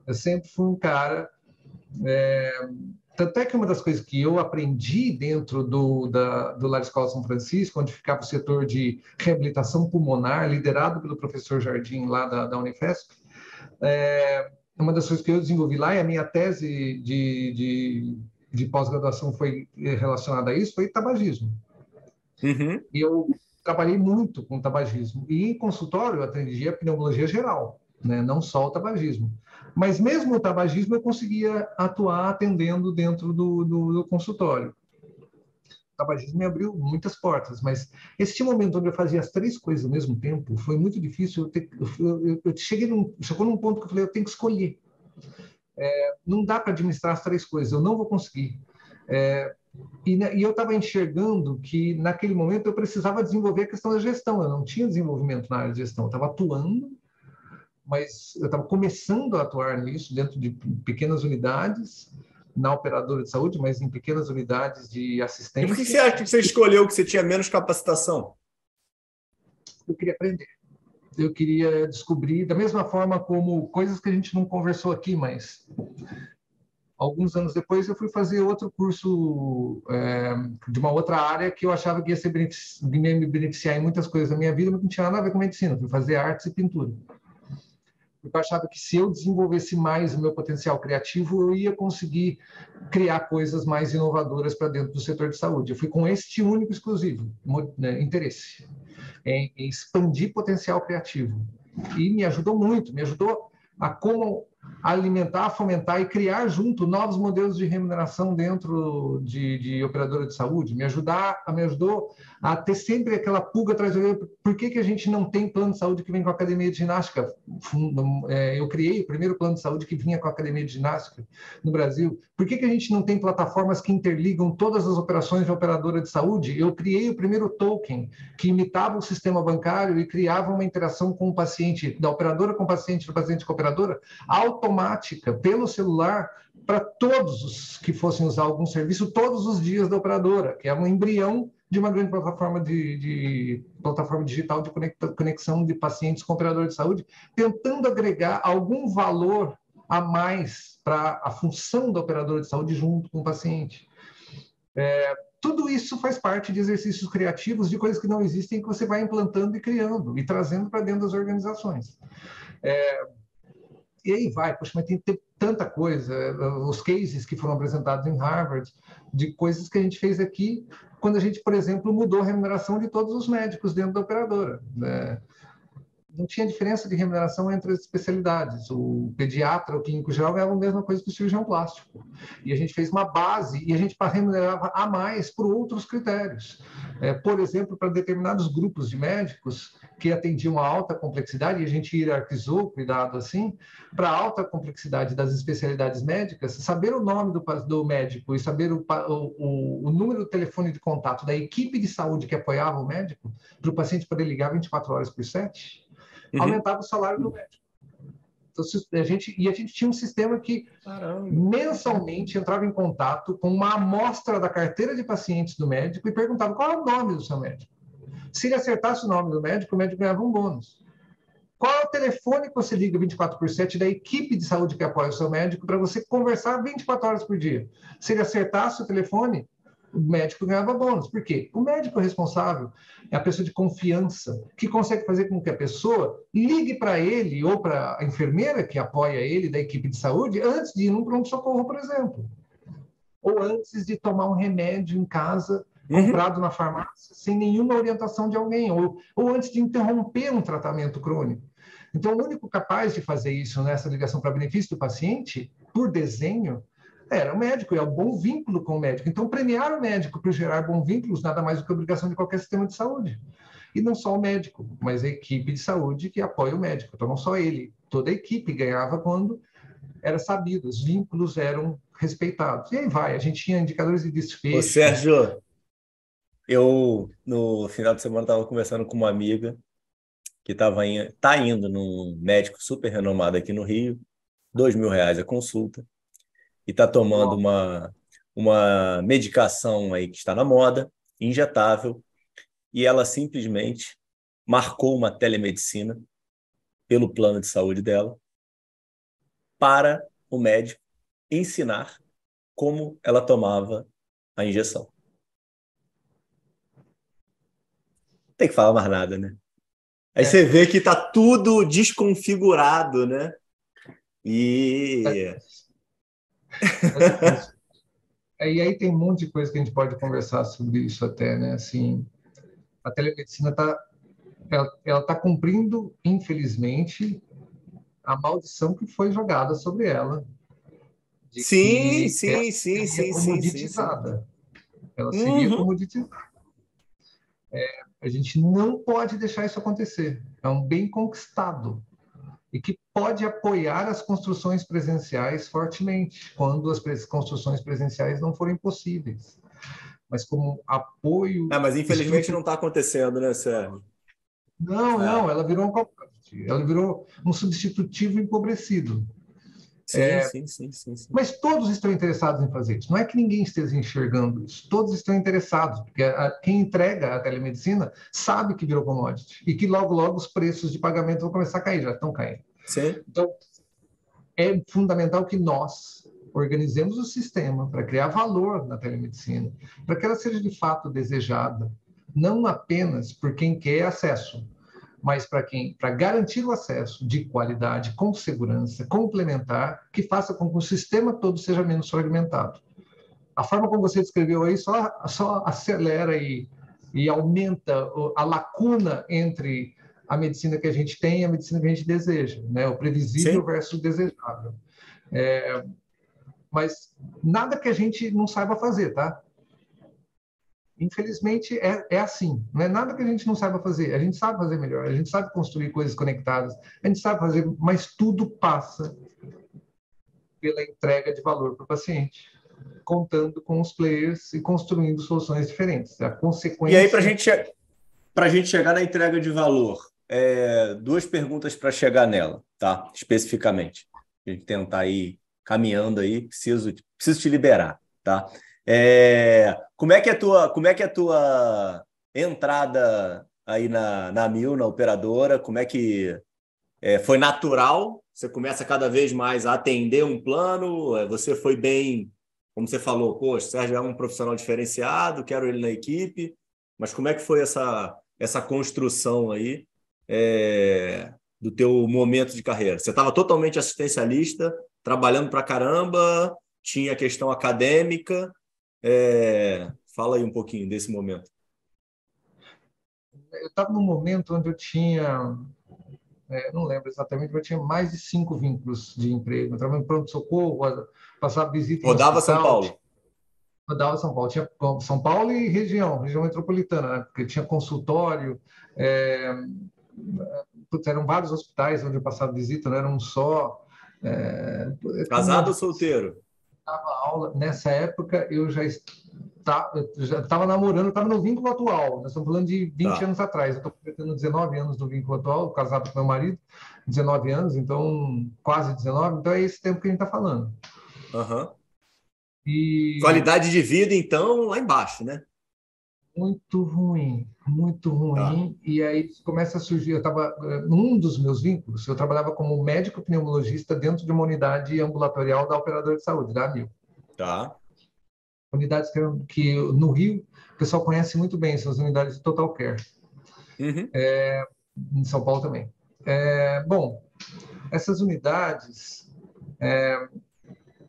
Eu sempre fui um cara é, tanto é que uma das coisas que eu aprendi dentro do, da, do Lar Escola São Francisco, onde ficava o setor de reabilitação pulmonar, liderado pelo professor Jardim, lá da, da Unifesp, é, uma das coisas que eu desenvolvi lá, e a minha tese de, de, de pós-graduação foi relacionada a isso, foi tabagismo. Uhum. E eu trabalhei muito com tabagismo. E em consultório eu atendia pneumologia geral, né? não só o tabagismo. Mas mesmo o tabagismo eu conseguia atuar atendendo dentro do, do, do consultório. O tabagismo me abriu muitas portas, mas esse momento onde eu fazia as três coisas ao mesmo tempo foi muito difícil. Eu, te, eu, eu, eu cheguei num, chegou num ponto que eu falei, eu tenho que escolher. É, não dá para administrar as três coisas, eu não vou conseguir. É, e, e, eu estava enxergando que naquele momento eu precisava desenvolver a questão da gestão. Eu não tinha desenvolvimento na área de gestão, eu estava atuando mas eu estava começando a atuar nisso dentro de pequenas unidades, na operadora de saúde, mas em pequenas unidades de assistência. E por que você acha que você escolheu que você tinha menos capacitação? Eu queria aprender. Eu queria descobrir, da mesma forma como coisas que a gente não conversou aqui, mas alguns anos depois eu fui fazer outro curso é, de uma outra área que eu achava que ia ser me beneficiar em muitas coisas da minha vida, mas não tinha nada a ver com medicina. Eu fui fazer artes e pintura porque eu achava que se eu desenvolvesse mais o meu potencial criativo, eu ia conseguir criar coisas mais inovadoras para dentro do setor de saúde. Eu fui com este único exclusivo né, interesse em, em expandir potencial criativo. E me ajudou muito, me ajudou a como alimentar, fomentar e criar junto novos modelos de remuneração dentro de, de operadora de saúde, me ajudar, me ajudou a ter sempre aquela pulga atrás do por que, que a gente não tem plano de saúde que vem com a academia de ginástica? É, eu criei o primeiro plano de saúde que vinha com a academia de ginástica no Brasil. Por que, que a gente não tem plataformas que interligam todas as operações de operadora de saúde? Eu criei o primeiro token que imitava o sistema bancário e criava uma interação com o paciente, da operadora com o paciente, do paciente com a operadora, automática, pelo celular, para todos os que fossem usar algum serviço todos os dias da operadora, que é um embrião de uma grande plataforma de, de plataforma digital de conexão de pacientes com operador de saúde, tentando agregar algum valor a mais para a função da operadora de saúde junto com o paciente. É, tudo isso faz parte de exercícios criativos, de coisas que não existem, que você vai implantando e criando e trazendo para dentro das organizações. É, e aí vai, poxa, mas tem, tem tanta coisa, os cases que foram apresentados em Harvard, de coisas que a gente fez aqui, quando a gente, por exemplo, mudou a remuneração de todos os médicos dentro da operadora. Né? Não tinha diferença de remuneração entre as especialidades. O pediatra, o clínico geral ganhava a mesma coisa que o cirurgião plástico. E a gente fez uma base e a gente remunerava a mais por outros critérios. É, por exemplo, para determinados grupos de médicos que atendiam a alta complexidade, e a gente hierarquizou, cuidado assim, para a alta complexidade das especialidades médicas, saber o nome do, do médico e saber o, o, o número do telefone de contato da equipe de saúde que apoiava o médico, para o paciente poder ligar 24 horas por 7, uhum. aumentava o salário do médico. Então, a gente, e a gente tinha um sistema que Caramba. mensalmente entrava em contato com uma amostra da carteira de pacientes do médico e perguntava qual é o nome do seu médico. Se ele acertasse o nome do médico, o médico ganhava um bônus. Qual é o telefone que você liga 24 por 7 da equipe de saúde que apoia o seu médico para você conversar 24 horas por dia? Se ele acertasse o telefone, o médico ganhava bônus. Por quê? O médico responsável é a pessoa de confiança que consegue fazer com que a pessoa ligue para ele ou para a enfermeira que apoia ele da equipe de saúde antes de ir num pronto-socorro, por exemplo. Ou antes de tomar um remédio em casa uhum. comprado na farmácia sem nenhuma orientação de alguém, ou, ou antes de interromper um tratamento crônico. Então, o único capaz de fazer isso nessa ligação para benefício do paciente, por desenho, era o médico, é o bom vínculo com o médico. Então, premiar o médico por gerar bons vínculos nada mais do que obrigação de qualquer sistema de saúde. E não só o médico, mas a equipe de saúde que apoia o médico. Então, não só ele, toda a equipe ganhava quando era sabido, os vínculos eram respeitados. E aí vai, a gente tinha indicadores de desfecho. Ô, Sérgio, eu no final de semana estava conversando com uma amiga que estava tá indo num médico super renomado aqui no Rio, dois mil reais a consulta e está tomando uma, uma medicação aí que está na moda, injetável, e ela simplesmente marcou uma telemedicina pelo plano de saúde dela para o médico ensinar como ela tomava a injeção. Tem que falar mais nada, né? Aí é. você vê que tá tudo desconfigurado, né? E. É, e aí tem um monte de coisa que a gente pode conversar sobre isso até, né? Assim, a telemedicina está ela, ela tá cumprindo, infelizmente, a maldição que foi jogada sobre ela. Sim, sim, sim, sim, comoditizada. Sim, sim. Ela seria uhum. comoditizada. É, a gente não pode deixar isso acontecer. É um bem conquistado e que pode apoiar as construções presenciais fortemente, quando as construções presenciais não forem possíveis. Mas como apoio. É, mas infelizmente não está acontecendo, né, Sérgio? Não, é. não, ela virou um ela virou um substitutivo empobrecido. Sim, é, sim, sim, sim, sim, Mas todos estão interessados em fazer isso. Não é que ninguém esteja enxergando isso. Todos estão interessados, porque a, quem entrega a telemedicina sabe que virou commodity e que logo, logo os preços de pagamento vão começar a cair, já estão caindo. Sim. Então, é fundamental que nós organizemos o sistema para criar valor na telemedicina, para que ela seja de fato desejada, não apenas por quem quer acesso, mas para quem, para garantir o acesso de qualidade, com segurança, complementar, que faça com que o sistema todo seja menos fragmentado. A forma como você descreveu aí só, só acelera e, e aumenta a lacuna entre a medicina que a gente tem e a medicina que a gente deseja, né? O previsível Sim. versus o desejável. É, mas nada que a gente não saiba fazer, tá? Infelizmente, é, é assim. Não é nada que a gente não saiba fazer. A gente sabe fazer melhor, a gente sabe construir coisas conectadas, a gente sabe fazer, mas tudo passa pela entrega de valor para o paciente, contando com os players e construindo soluções diferentes. A consequência. E aí, para gente, a gente chegar na entrega de valor, é, duas perguntas para chegar nela, tá? Especificamente. A gente tentar ir caminhando aí, preciso, preciso te liberar, tá? É, como é que é a tua, como é que é tua entrada aí na, na Mil, na operadora? Como é que é, foi natural? Você começa cada vez mais a atender um plano? É, você foi bem, como você falou, poxa, Sérgio é um profissional diferenciado, quero ele na equipe. Mas como é que foi essa, essa construção aí é, do teu momento de carreira? Você estava totalmente assistencialista, trabalhando para caramba, tinha a questão acadêmica, é, fala aí um pouquinho desse momento. Eu estava num momento onde eu tinha, é, não lembro exatamente, mas eu tinha mais de cinco vínculos de emprego. Eu trabalhava em pronto-socorro, passava visita Rodava São Paulo. Rodava São Paulo. Tinha São Paulo e região, região metropolitana, né? porque tinha consultório, é, eram vários hospitais onde eu passava visita, não era um só. É, Casado ou solteiro? Dava aula, nessa época eu já estava namorando, estava no vínculo atual. Nós estamos falando de 20 tá. anos atrás. Eu estou completando 19 anos do vínculo atual, casado com meu marido, 19 anos, então quase 19. Então é esse tempo que a gente está falando. Uhum. E... Qualidade de vida, então, lá embaixo, né? Muito ruim, muito ruim. Tá. E aí começa a surgir. Eu estava num dos meus vínculos. Eu trabalhava como médico pneumologista dentro de uma unidade ambulatorial da operadora de saúde, da AMIL. Tá. Unidades que, que no Rio o pessoal conhece muito bem, são as unidades de Total Care. Uhum. É, em São Paulo também. É, bom, essas unidades é,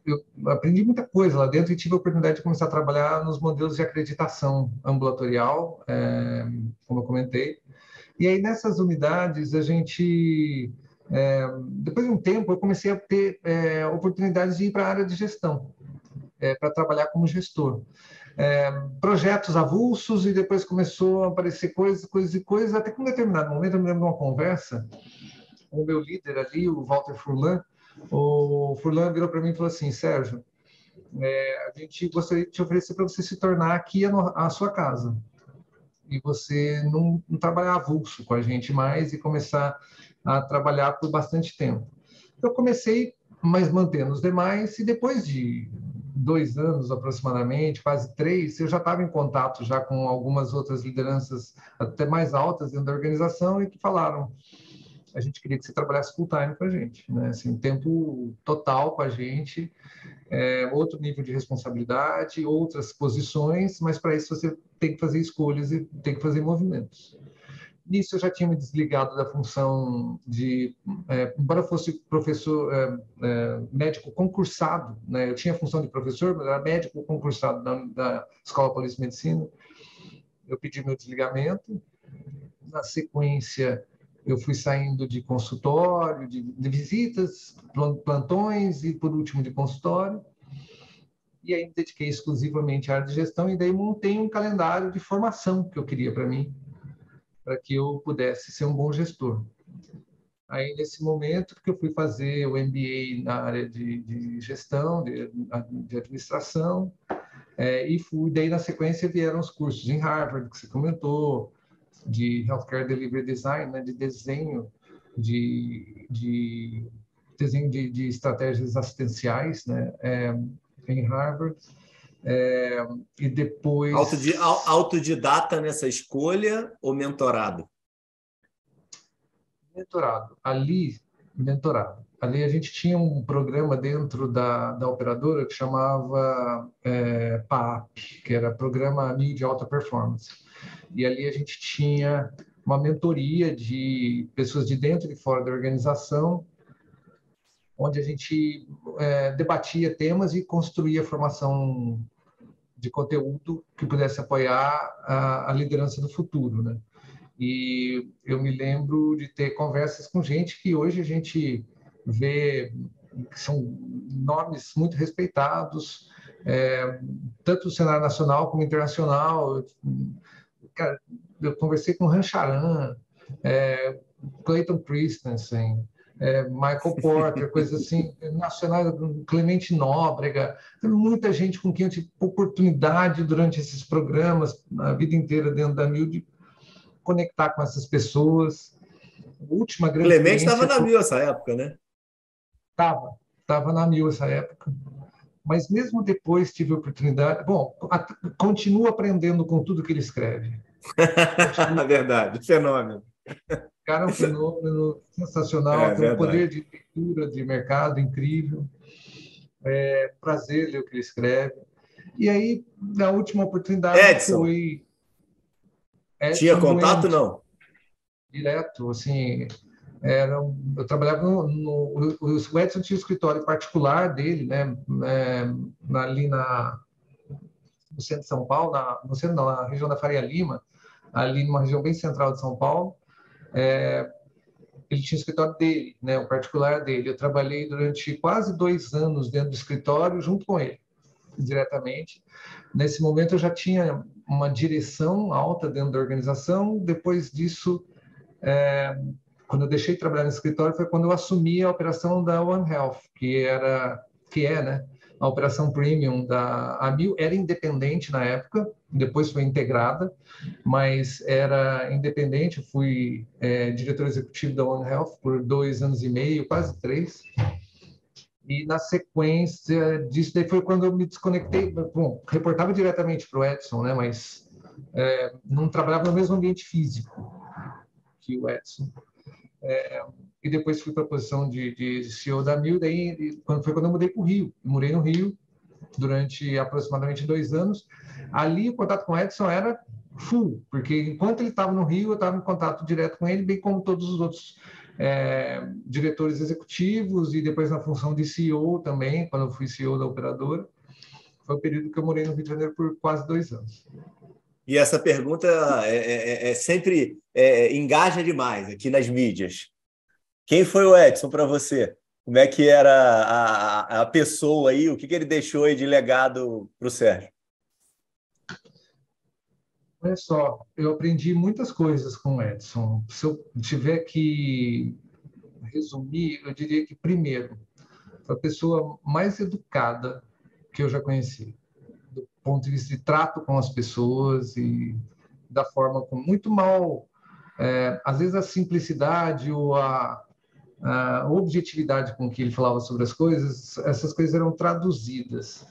eu aprendi muita coisa lá dentro e tive a oportunidade de começar a trabalhar nos modelos de acreditação ambulatorial, é, como eu comentei. E aí, nessas unidades, a gente. É, depois de um tempo, eu comecei a ter é, oportunidades de ir para a área de gestão, é, para trabalhar como gestor. É, projetos avulsos e depois começou a aparecer coisas, coisas e coisas, até que em um determinado momento eu me lembro de uma conversa com o meu líder ali, o Walter Furlan, o Furlan virou para mim e falou assim, Sérgio, é, a gente gostaria de te oferecer para você se tornar aqui a, a sua casa e você não, não, trabalhar avulso com a gente mais e começar a trabalhar por bastante tempo. Eu comecei, mas mantendo os demais, e depois de dois anos aproximadamente, quase três, eu já estava em contato já com algumas outras lideranças até mais altas dentro da organização e que falaram a gente queria que você trabalhasse full time com a gente, né? Assim, tempo total com a gente, é, outro nível de responsabilidade, outras posições, mas para isso você tem que fazer escolhas e tem que fazer movimentos. Nisso eu já tinha me desligado da função de, é, embora fosse professor é, é, médico concursado, né? Eu tinha a função de professor, mas era médico concursado da, da Escola Paulista de Medicina. Eu pedi meu desligamento. Na sequência, eu fui saindo de consultório, de, de visitas, plantões e, por último, de consultório. E aí me dediquei exclusivamente à área de gestão e daí montei um calendário de formação que eu queria para mim, para que eu pudesse ser um bom gestor. Aí, nesse momento que eu fui fazer o MBA na área de, de gestão, de, de administração, é, e fui, daí na sequência vieram os cursos em Harvard, que você comentou, de Healthcare Delivery Design, né, de desenho de, de desenho de, de, estratégias assistenciais, né, é, em Harvard. É, e depois autodidata nessa escolha ou mentorado? Mentorado. Ali, mentorado. Ali a gente tinha um programa dentro da, da operadora que chamava é, PAP, que era Programa de Alta Performance e ali a gente tinha uma mentoria de pessoas de dentro e fora da organização, onde a gente é, debatia temas e construía formação de conteúdo que pudesse apoiar a, a liderança do futuro, né? E eu me lembro de ter conversas com gente que hoje a gente vê que são nomes muito respeitados, é, tanto no cenário nacional como internacional cara, eu conversei com Rancharan, é, Clayton Christensen, é, Michael Porter, coisas assim, nacionais, Clemente Nóbrega, muita gente com quem eu tive oportunidade durante esses programas, a vida inteira dentro da Mil, de conectar com essas pessoas. A última grande Clemente estava na Mil essa época, né? Estava, estava na Mil essa época mas mesmo depois tive oportunidade. Bom, a, continuo aprendendo com tudo que ele escreve. Na Verdade, fenômeno. Cara, é um fenômeno sensacional, é, tem um poder de leitura de mercado incrível. É, prazer ler o que ele escreve. E aí, na última oportunidade, Edson. foi. Edson Tinha contato, não? Direto, assim. Era, eu trabalhava no, no, O Edson tinha um escritório particular dele, né? É, ali na, no centro de São Paulo, na, no centro, na região da Faria Lima ali numa região bem central de São Paulo. É, ele tinha o escritório dele, né, o particular dele. Eu trabalhei durante quase dois anos dentro do escritório junto com ele, diretamente. Nesse momento eu já tinha uma direção alta dentro da organização. Depois disso, é, quando eu deixei de trabalhar no escritório, foi quando eu assumi a operação da One Health, que era, que é, né, a operação premium da Amil era independente na época, depois foi integrada, mas era independente. Fui é, diretor executivo da One Health por dois anos e meio, quase três. E na sequência disso, daí foi quando eu me desconectei. Bom, reportava diretamente para o Edson, né? Mas é, não trabalhava no mesmo ambiente físico que o Edson. É, e depois fui para a posição de, de CEO da Mil, daí quando, foi quando eu mudei para o Rio. Eu morei no Rio durante aproximadamente dois anos. Ali o contato com o Edson era full, porque enquanto ele estava no Rio, eu estava em contato direto com ele, bem como todos os outros é, diretores executivos e depois na função de CEO também, quando eu fui CEO da operadora. Foi o período que eu morei no Rio de Janeiro por quase dois anos. E essa pergunta é, é, é sempre é, engaja demais aqui nas mídias. Quem foi o Edson para você? Como é que era a, a, pessoa aí? O que, que ele deixou aí de legado para o Sérgio? Olha só, eu aprendi muitas coisas com o Edson. Se eu tiver que resumir, eu diria que, primeiro, a pessoa mais educada que eu já conheci, do ponto de vista de trato com as pessoas e da forma como muito mal, é, às vezes a simplicidade ou a a objetividade com que ele falava sobre as coisas, essas coisas eram traduzidas.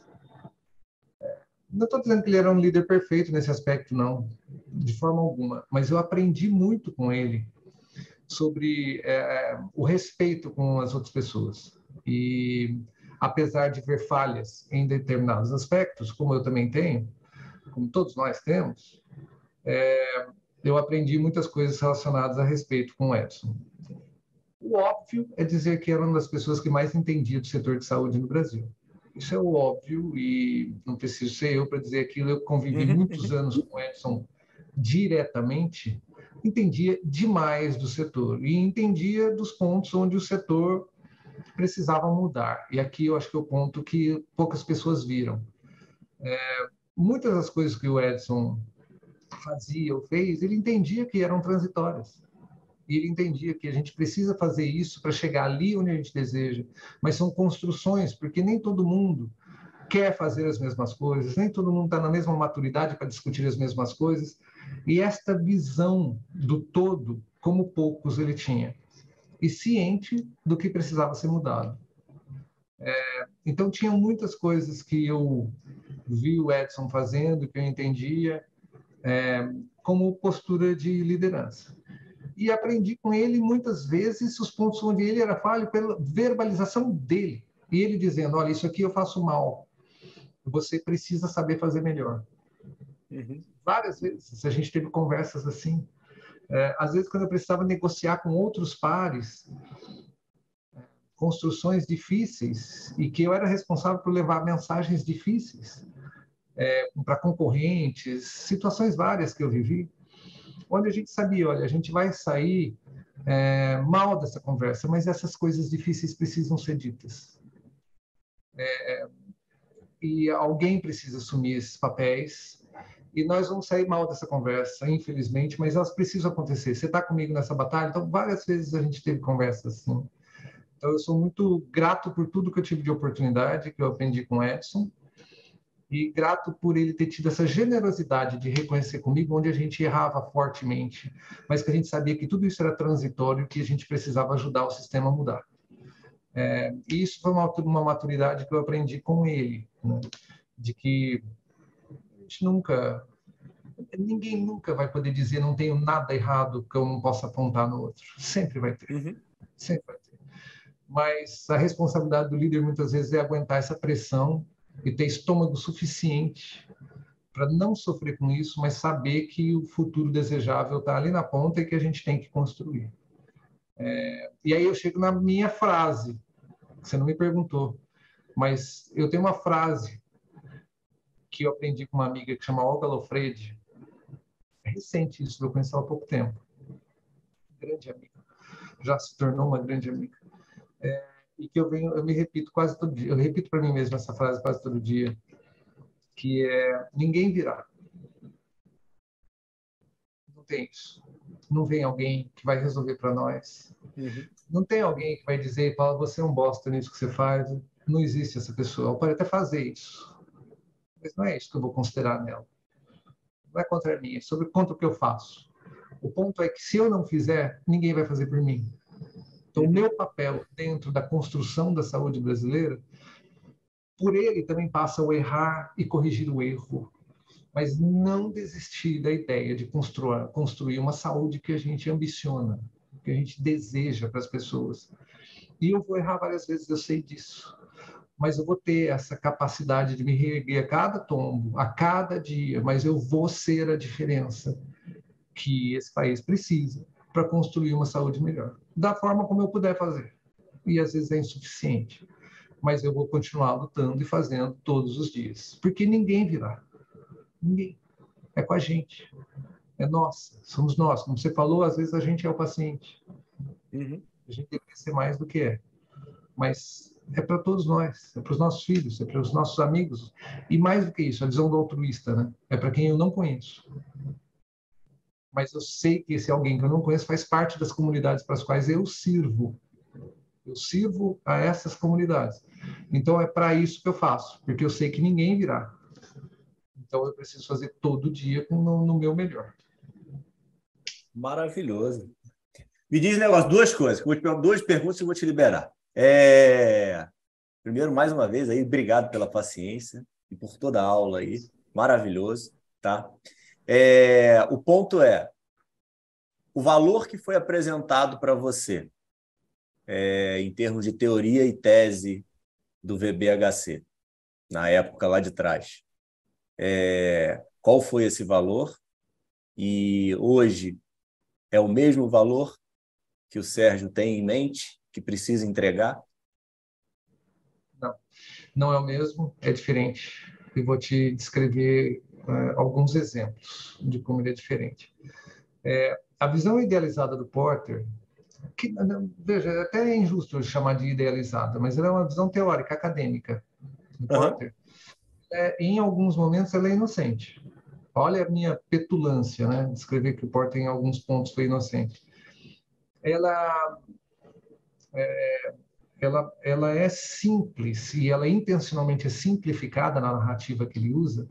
Não estou dizendo que ele era um líder perfeito nesse aspecto, não, de forma alguma, mas eu aprendi muito com ele sobre é, o respeito com as outras pessoas. E apesar de ver falhas em determinados aspectos, como eu também tenho, como todos nós temos, é, eu aprendi muitas coisas relacionadas a respeito com o Edson. O óbvio é dizer que era uma das pessoas que mais entendia do setor de saúde no Brasil. Isso é o óbvio e não preciso ser eu para dizer aquilo. Eu convivi uhum. muitos anos com o Edson diretamente, entendia demais do setor e entendia dos pontos onde o setor precisava mudar. E aqui eu acho que é o ponto que poucas pessoas viram. É, muitas das coisas que o Edson fazia ou fez, ele entendia que eram transitórias. E ele entendia que a gente precisa fazer isso para chegar ali onde a gente deseja. Mas são construções, porque nem todo mundo quer fazer as mesmas coisas, nem todo mundo está na mesma maturidade para discutir as mesmas coisas. E esta visão do todo, como poucos ele tinha, e ciente do que precisava ser mudado. É, então, tinham muitas coisas que eu vi o Edson fazendo, que eu entendia, é, como postura de liderança. E aprendi com ele muitas vezes os pontos onde ele era falho pela verbalização dele. E ele dizendo: Olha, isso aqui eu faço mal. Você precisa saber fazer melhor. Uhum. Várias vezes a gente teve conversas assim. É, às vezes, quando eu precisava negociar com outros pares, construções difíceis e que eu era responsável por levar mensagens difíceis é, para concorrentes, situações várias que eu vivi, onde a gente sabia, olha, a gente vai sair é, mal dessa conversa, mas essas coisas difíceis precisam ser ditas. É, e alguém precisa assumir esses papéis e nós vamos sair mal dessa conversa, infelizmente, mas elas precisam acontecer. Você está comigo nessa batalha? Então, várias vezes a gente teve conversas assim. Então, eu sou muito grato por tudo que eu tive de oportunidade, que eu aprendi com Edson, e grato por ele ter tido essa generosidade de reconhecer comigo onde a gente errava fortemente, mas que a gente sabia que tudo isso era transitório, que a gente precisava ajudar o sistema a mudar. É, e isso foi uma, uma maturidade que eu aprendi com ele, né? de que a gente nunca ninguém nunca vai poder dizer não tenho nada errado que eu não possa apontar no outro. Sempre vai ter. Uhum. Sempre vai ter mas a responsabilidade do líder muitas vezes é aguentar essa pressão e ter estômago suficiente para não sofrer com isso, mas saber que o futuro desejável está ali na ponta e que a gente tem que construir. É, e aí eu chego na minha frase, você não me perguntou, mas eu tenho uma frase que eu aprendi com uma amiga que chama Olga Lofredi. É recente isso, eu conheci ela há pouco tempo. Grande amiga. Já se tornou uma grande amiga é, e que eu venho, eu me repito quase todo dia, eu repito para mim mesmo essa frase quase todo dia, que é ninguém virá. Não tem isso. Não vem alguém que vai resolver para nós. Uhum. Não tem alguém que vai dizer, fala, você é um bosta nisso que você faz. Não existe essa pessoa. Ela pode até fazer isso, mas não é isso que eu vou considerar nela. Não é contra mim, é sobre contra o que eu faço. O ponto é que se eu não fizer, ninguém vai fazer por mim. Então, o meu papel dentro da construção da saúde brasileira, por ele também passa o errar e corrigir o erro, mas não desistir da ideia de construir, construir uma saúde que a gente ambiciona, que a gente deseja para as pessoas. E eu vou errar várias vezes, eu sei disso. Mas eu vou ter essa capacidade de me reerguer a cada tombo, a cada dia, mas eu vou ser a diferença que esse país precisa para construir uma saúde melhor da forma como eu puder fazer. E às vezes é insuficiente, mas eu vou continuar lutando e fazendo todos os dias, porque ninguém virá. Ninguém. É com a gente. É nós, somos nós. Como você falou, às vezes a gente é o paciente. Uhum. A gente deveria ser mais do que é. Mas é para todos nós, é para os nossos filhos, é para os nossos amigos. E mais do que isso, a visão do altruísta, né? É para quem eu não conheço mas eu sei que esse alguém que eu não conheço faz parte das comunidades para as quais eu sirvo. Eu sirvo a essas comunidades. Então é para isso que eu faço, porque eu sei que ninguém virá. Então eu preciso fazer todo dia no, no meu melhor. Maravilhoso. Me diz um negócio, duas coisas. Duas perguntas e vou te liberar. É... Primeiro, mais uma vez, aí, obrigado pela paciência e por toda a aula aí. Maravilhoso, tá? É, o ponto é: o valor que foi apresentado para você, é, em termos de teoria e tese do VBHC, na época lá de trás, é, qual foi esse valor? E hoje é o mesmo valor que o Sérgio tem em mente, que precisa entregar? Não, não é o mesmo, é diferente. E vou te descrever alguns exemplos de como ele é diferente. É, a visão idealizada do Porter, que, veja, é até é injusto chamar de idealizada, mas ela é uma visão teórica, acadêmica do uhum. Porter. É, em alguns momentos ela é inocente. Olha a minha petulância, né? Escrever que o Porter em alguns pontos foi inocente. Ela é, ela, ela é simples e ela intencionalmente é simplificada na narrativa que ele usa,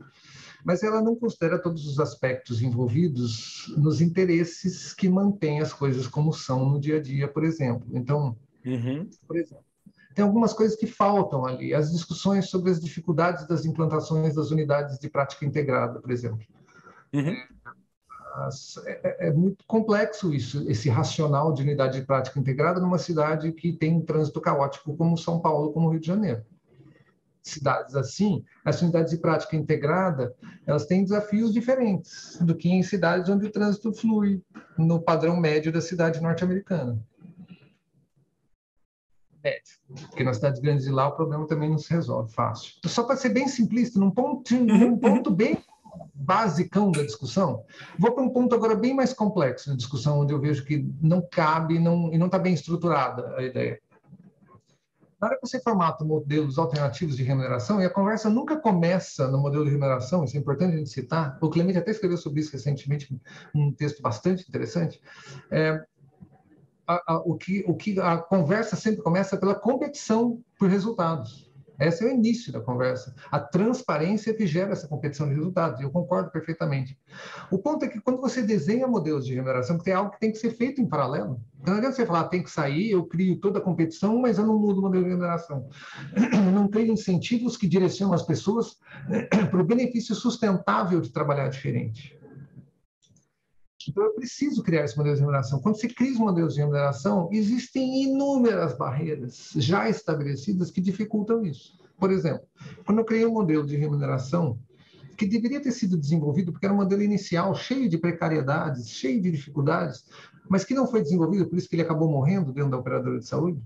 mas ela não considera todos os aspectos envolvidos nos interesses que mantêm as coisas como são no dia a dia, por exemplo. Então, uhum. por exemplo, tem algumas coisas que faltam ali. As discussões sobre as dificuldades das implantações das unidades de prática integrada, por exemplo. Uhum. É, é, é, muito complexo isso, esse racional de unidade de prática integrada numa cidade que tem um trânsito caótico como São Paulo, como Rio de Janeiro cidades assim, as unidades de prática integrada, elas têm desafios diferentes do que em cidades onde o trânsito flui no padrão médio da cidade norte-americana. Médio. Porque nas cidades grandes de lá o problema também não se resolve fácil. Só para ser bem simplista, num ponto, num ponto bem basicão da discussão, vou para um ponto agora bem mais complexo da discussão, onde eu vejo que não cabe não, e não está bem estruturada a ideia. Na hora que você formata modelos alternativos de remuneração, e a conversa nunca começa no modelo de remuneração, isso é importante a gente citar, o Clemente até escreveu sobre isso recentemente, um texto bastante interessante, é, a, a, o, que, o que a conversa sempre começa pela competição por resultados. Esse é o início da conversa. A transparência que gera essa competição de resultados. Eu concordo perfeitamente. O ponto é que quando você desenha modelos de remuneração, que tem algo que tem que ser feito em paralelo. Não adianta você falar, tem que sair, eu crio toda a competição, mas eu não mudo o modelo de remuneração. Eu não crio incentivos que direcionam as pessoas para o benefício sustentável de trabalhar diferente. Então, eu preciso criar esse modelo de remuneração. Quando você cria os modelos de remuneração, existem inúmeras barreiras já estabelecidas que dificultam isso. Por exemplo, quando eu criei um modelo de remuneração que deveria ter sido desenvolvido, porque era um modelo inicial cheio de precariedades, cheio de dificuldades, mas que não foi desenvolvido, por isso que ele acabou morrendo dentro da operadora de saúde,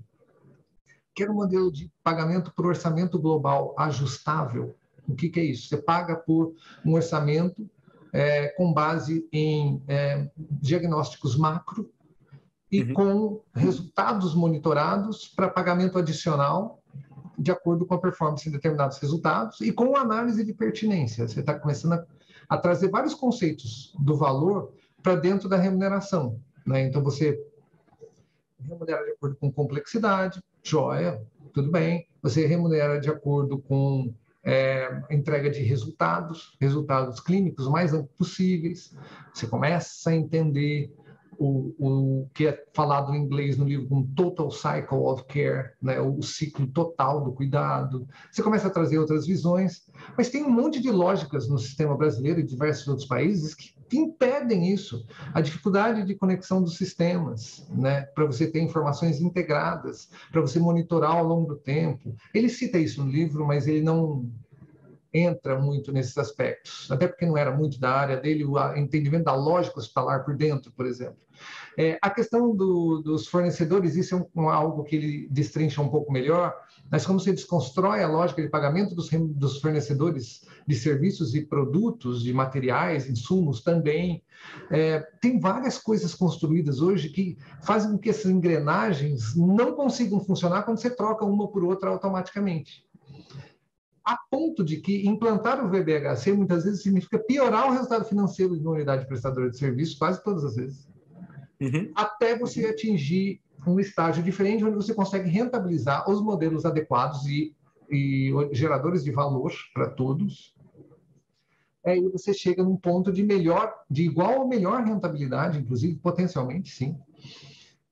que era um modelo de pagamento por orçamento global ajustável. O que, que é isso? Você paga por um orçamento é, com base em é, diagnósticos macro e uhum. com resultados monitorados para pagamento adicional de acordo com a performance em determinados resultados e com análise de pertinência. Você está começando a, a, trazer vários conceitos do valor para dentro da remuneração. Né? Então, você remunera de acordo com complexidade, joia, tudo bem. Você remunera de acordo com é, entrega de resultados, resultados clínicos mais amplos possíveis. Você começa a entender o, o que é falado em inglês no livro como Total Cycle of Care, né? o ciclo total do cuidado. Você começa a trazer outras visões, mas tem um monte de lógicas no sistema brasileiro e diversos outros países que, que impedem isso. A dificuldade de conexão dos sistemas, né? para você ter informações integradas, para você monitorar ao longo do tempo. Ele cita isso no livro, mas ele não entra muito nesses aspectos, até porque não era muito da área dele, o entendimento da lógica hospitalar por dentro, por exemplo. É, a questão do, dos fornecedores, isso é um, algo que ele destrincha um pouco melhor, mas como você desconstrói a lógica de pagamento dos, dos fornecedores de serviços e produtos, de materiais, insumos também, é, tem várias coisas construídas hoje que fazem com que essas engrenagens não consigam funcionar quando você troca uma por outra automaticamente. A ponto de que implantar o VBHC muitas vezes significa piorar o resultado financeiro de uma unidade prestadora de serviço, quase todas as vezes, uhum. até você atingir um estágio diferente onde você consegue rentabilizar os modelos adequados e, e geradores de valor para todos. Aí você chega num ponto de melhor, de igual ou melhor rentabilidade, inclusive potencialmente, sim,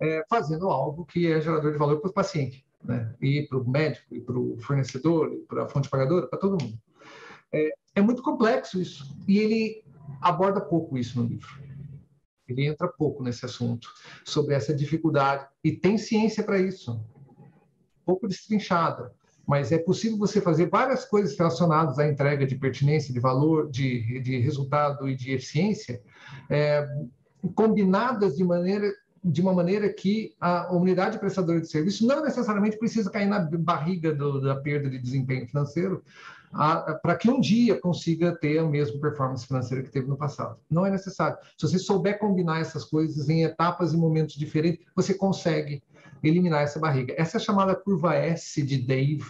é, fazendo algo que é gerador de valor para o paciente né? e para o médico, e para o fornecedor, e para a fonte pagadora, para todo mundo. É, é, muito complexo isso, e ele aborda pouco isso no livro. Ele entra pouco nesse assunto, sobre essa dificuldade. E tem ciência para isso. Pouco destrinchada. Mas é possível você fazer várias coisas relacionadas à entrega de pertinência, de valor, de, de resultado e de eficiência, é, combinadas de maneira de uma maneira que a unidade prestadora de serviço não necessariamente precisa cair na barriga do, da perda de desempenho financeiro, para que um dia consiga ter a mesma performance financeira que teve no passado. Não é necessário. Se você souber combinar essas coisas em etapas e momentos diferentes, você consegue eliminar essa barriga. Essa é a chamada curva S de Dave,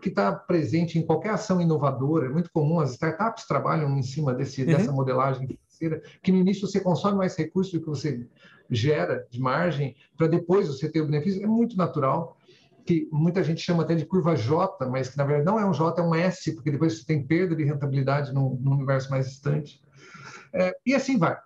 que está presente em qualquer ação inovadora. É muito comum, as startups trabalham em cima desse, uhum. dessa modelagem financeira, que no início você consome mais recursos do que você gera de margem, para depois você ter o benefício. É muito natural que muita gente chama até de curva J, mas que na verdade não é um J, é um S, porque depois você tem perda de rentabilidade no, no universo mais distante. É, e assim vai.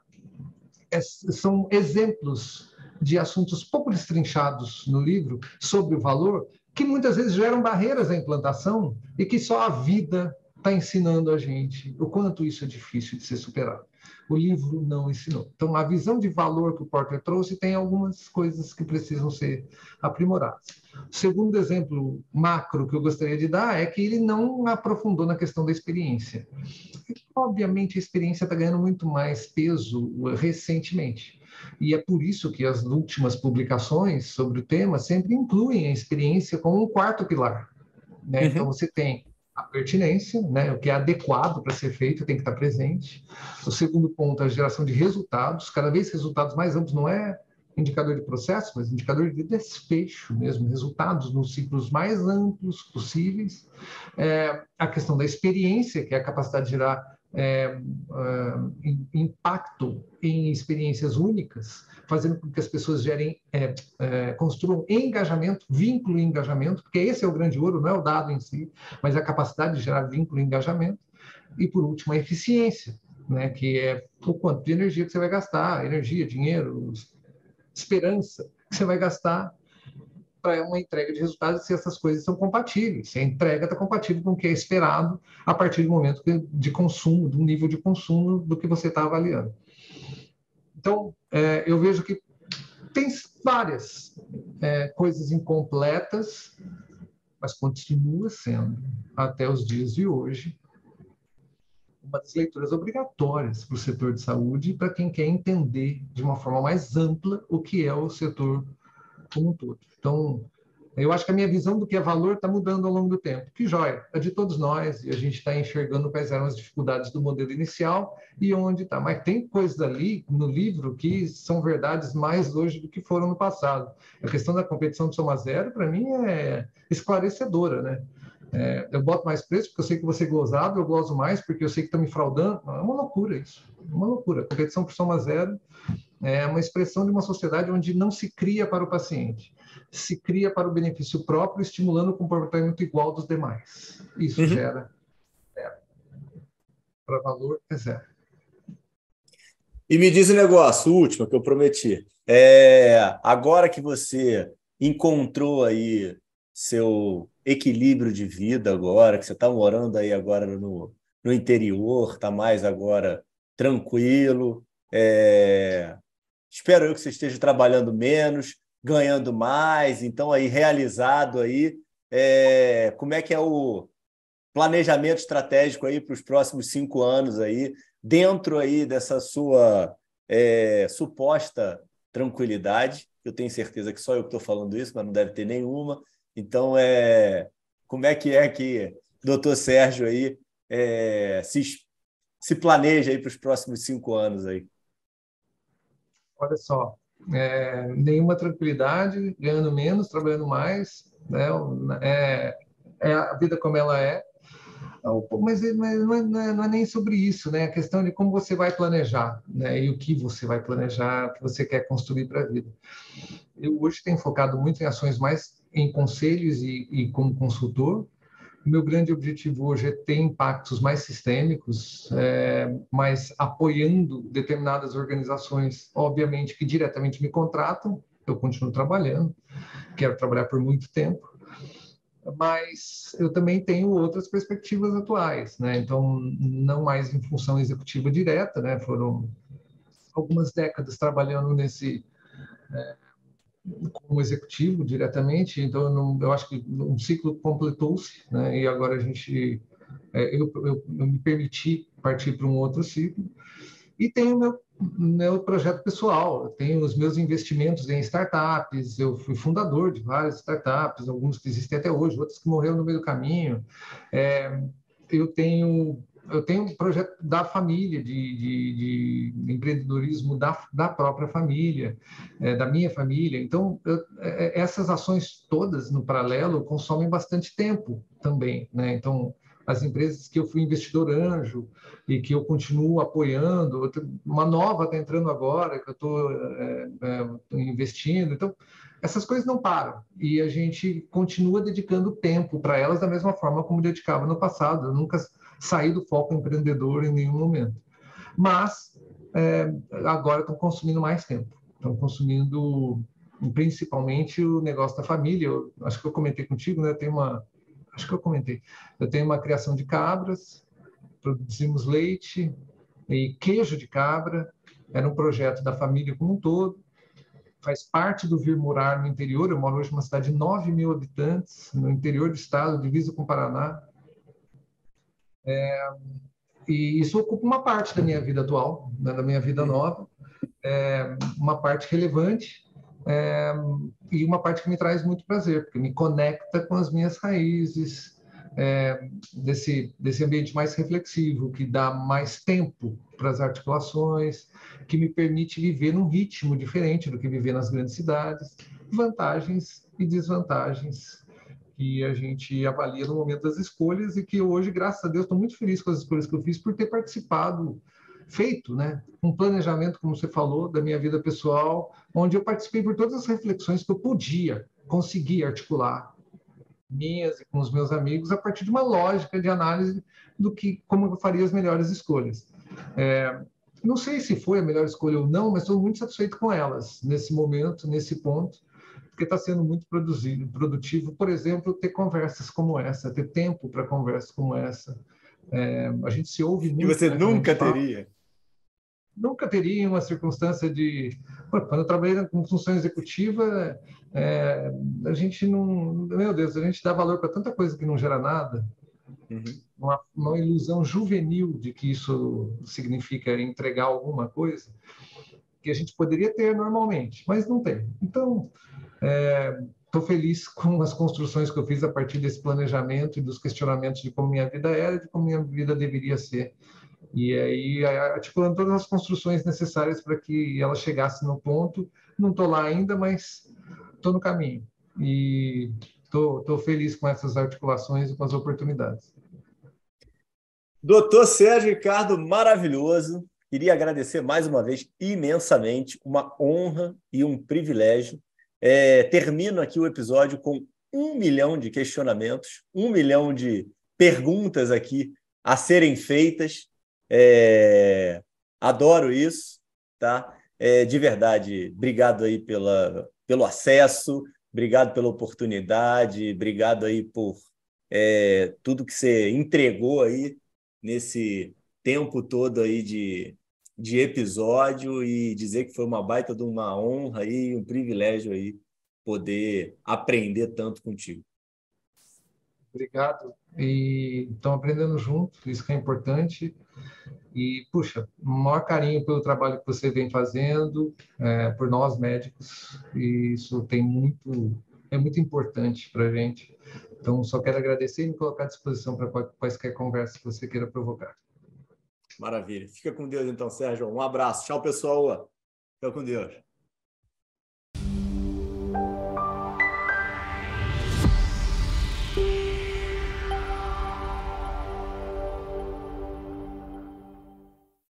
É, são exemplos de assuntos pouco destrinchados no livro sobre o valor, que muitas vezes geram barreiras à implantação e que só a vida está ensinando a gente o quanto isso é difícil de ser superado o livro não ensinou. Então, a visão de valor que o Porter trouxe tem algumas coisas que precisam ser aprimoradas. O segundo exemplo macro que eu gostaria de dar é que ele não aprofundou na questão da experiência. Obviamente, a experiência está ganhando muito mais peso recentemente. E é por isso que as últimas publicações sobre o tema sempre incluem a experiência como um quarto pilar. Né? Uhum. Então, você tem a pertinência, né, o que é adequado para ser feito tem que estar presente. O segundo ponto, a geração de resultados, cada vez resultados mais amplos, não é indicador de processo, mas indicador de desfecho mesmo, resultados nos ciclos mais amplos possíveis. É, a questão da experiência, que é a capacidade de gerar é, é, impacto em experiências únicas, fazendo com que as pessoas gerem, é, é, construam engajamento, vínculo e engajamento, porque esse é o grande ouro, não é o dado em si, mas a capacidade de gerar vínculo e engajamento. E, por último, a eficiência, né, que é o quanto de energia que você vai gastar, energia, dinheiro, esperança que você vai gastar para uma entrega de resultados se essas coisas são compatíveis, se a entrega está compatível com o que é esperado a partir do momento de consumo, do nível de consumo do que você está avaliando. Então, é, eu vejo que tem várias é, coisas incompletas, mas continua sendo, até os dias de hoje, uma das leituras obrigatórias para o setor de saúde para quem quer entender de uma forma mais ampla o que é o setor como um todo. Então, eu acho que a minha visão do que é valor está mudando ao longo do tempo. Que joia, é de todos nós, e a gente está enxergando quais eram as dificuldades do modelo inicial e onde está. Mas tem coisas ali no livro que são verdades mais hoje do que foram no passado. A questão da competição de soma zero, para mim, é esclarecedora, né? É, eu boto mais preço porque eu sei que você é gozado, eu gozo mais porque eu sei que está me fraudando. É uma loucura isso. É uma loucura. Competição por soma zero é uma expressão de uma sociedade onde não se cria para o paciente, se cria para o benefício próprio, estimulando o comportamento igual dos demais. Isso uhum. gera zero. Para valor é zero. E me diz um negócio, o último que eu prometi. É, agora que você encontrou aí seu equilíbrio de vida agora, que você está morando aí agora no, no interior, está mais agora tranquilo. É... Espero eu que você esteja trabalhando menos, ganhando mais, então aí realizado aí. É... Como é que é o planejamento estratégico aí para os próximos cinco anos aí, dentro aí dessa sua é, suposta tranquilidade? Eu tenho certeza que só eu que estou falando isso, mas não deve ter nenhuma. Então, é, como é que é que o doutor Sérgio aí é, se, se planeja aí para os próximos cinco anos aí? Olha só, é, nenhuma tranquilidade, ganhando menos, trabalhando mais, né? É, é a vida como ela é. Mas, mas não, é, não, é, não, é, nem sobre isso, né? A questão de como você vai planejar, né? E o que você vai planejar, o que você quer construir para a vida. Eu hoje tenho focado muito em ações mais em conselhos e, e como consultor. O meu grande objetivo hoje é ter impactos mais sistêmicos, é, mas apoiando determinadas organizações, obviamente, que diretamente me contratam. Eu continuo trabalhando, quero trabalhar por muito tempo, mas eu também tenho outras perspectivas atuais, né? Então, não mais em função executiva direta, né? Foram algumas décadas trabalhando nesse é, como executivo diretamente, então eu, não, eu acho que um ciclo completou-se, né? E agora a gente é, eu, eu, eu, me permiti partir para um outro ciclo e tenho meu meu projeto pessoal, tenho os meus investimentos em startups, eu fui fundador de várias startups, alguns que existem até hoje, outros que morreram no meio do caminho. É, eu tenho eu tenho um projeto da família, de, de, de empreendedorismo da, da própria família, é, da minha família. Então, eu, é, essas ações todas no paralelo consomem bastante tempo também. Né? Então, as empresas que eu fui investidor anjo e que eu continuo apoiando, uma nova está entrando agora, que eu estou é, é, investindo. Então, essas coisas não param e a gente continua dedicando tempo para elas da mesma forma como dedicava no passado. Eu nunca sair do foco empreendedor em nenhum momento. Mas é, agora estão consumindo mais tempo, estão consumindo principalmente o negócio da família. Eu, acho que eu comentei contigo, né? Tem uma, acho que eu comentei. Eu tenho uma criação de cabras, produzimos leite e queijo de cabra. Era um projeto da família como um todo. Faz parte do vir morar no interior. Eu moro hoje numa cidade de 9 mil habitantes, no interior do estado, divisa com o Paraná. É, e isso ocupa uma parte da minha vida atual, né, da minha vida nova, é, uma parte relevante é, e uma parte que me traz muito prazer, porque me conecta com as minhas raízes, é, desse, desse ambiente mais reflexivo, que dá mais tempo para as articulações, que me permite viver num ritmo diferente do que viver nas grandes cidades, vantagens e desvantagens que a gente avalia no momento das escolhas e que hoje, graças a Deus, estou muito feliz com as escolhas que eu fiz por ter participado, feito, né, um planejamento, como você falou, da minha vida pessoal, onde eu participei por todas as reflexões que eu podia conseguir articular minhas e com os meus amigos a partir de uma lógica de análise do que como eu faria as melhores escolhas. É, não sei se foi a melhor escolha ou não, mas estou muito satisfeito com elas nesse momento, nesse ponto porque está sendo muito produzido, produtivo, por exemplo, ter conversas como essa, ter tempo para conversas como essa. É, a gente se ouve muito. E você né, nunca teria? Nunca teria uma circunstância de. Quando eu trabalhei com função executiva, é, a gente não. Meu Deus, a gente dá valor para tanta coisa que não gera nada. Uhum. Uma, uma ilusão juvenil de que isso significa entregar alguma coisa que a gente poderia ter normalmente, mas não tem. Então, Estou é, feliz com as construções que eu fiz a partir desse planejamento e dos questionamentos de como minha vida era, de como minha vida deveria ser. E aí, articulando todas as construções necessárias para que ela chegasse no ponto. Não estou lá ainda, mas estou no caminho. E estou feliz com essas articulações e com as oportunidades. Doutor Sérgio Ricardo, maravilhoso. Queria agradecer mais uma vez imensamente, uma honra e um privilégio é, termino aqui o episódio com um milhão de questionamentos, um milhão de perguntas aqui a serem feitas. É, adoro isso, tá? É, de verdade, obrigado aí pela, pelo acesso, obrigado pela oportunidade, obrigado aí por é, tudo que você entregou aí nesse tempo todo aí de, de episódio e dizer que foi uma baita de uma honra e um privilégio aí poder aprender tanto contigo. Obrigado. E estão aprendendo junto, isso que é importante. E, puxa, maior carinho pelo trabalho que você vem fazendo, é, por nós médicos, e isso tem muito, é muito importante para a gente. Então, só quero agradecer e me colocar à disposição para quaisquer conversas que você queira provocar. Maravilha. Fica com Deus então, Sérgio. Um abraço. Tchau, pessoal. Fica com Deus.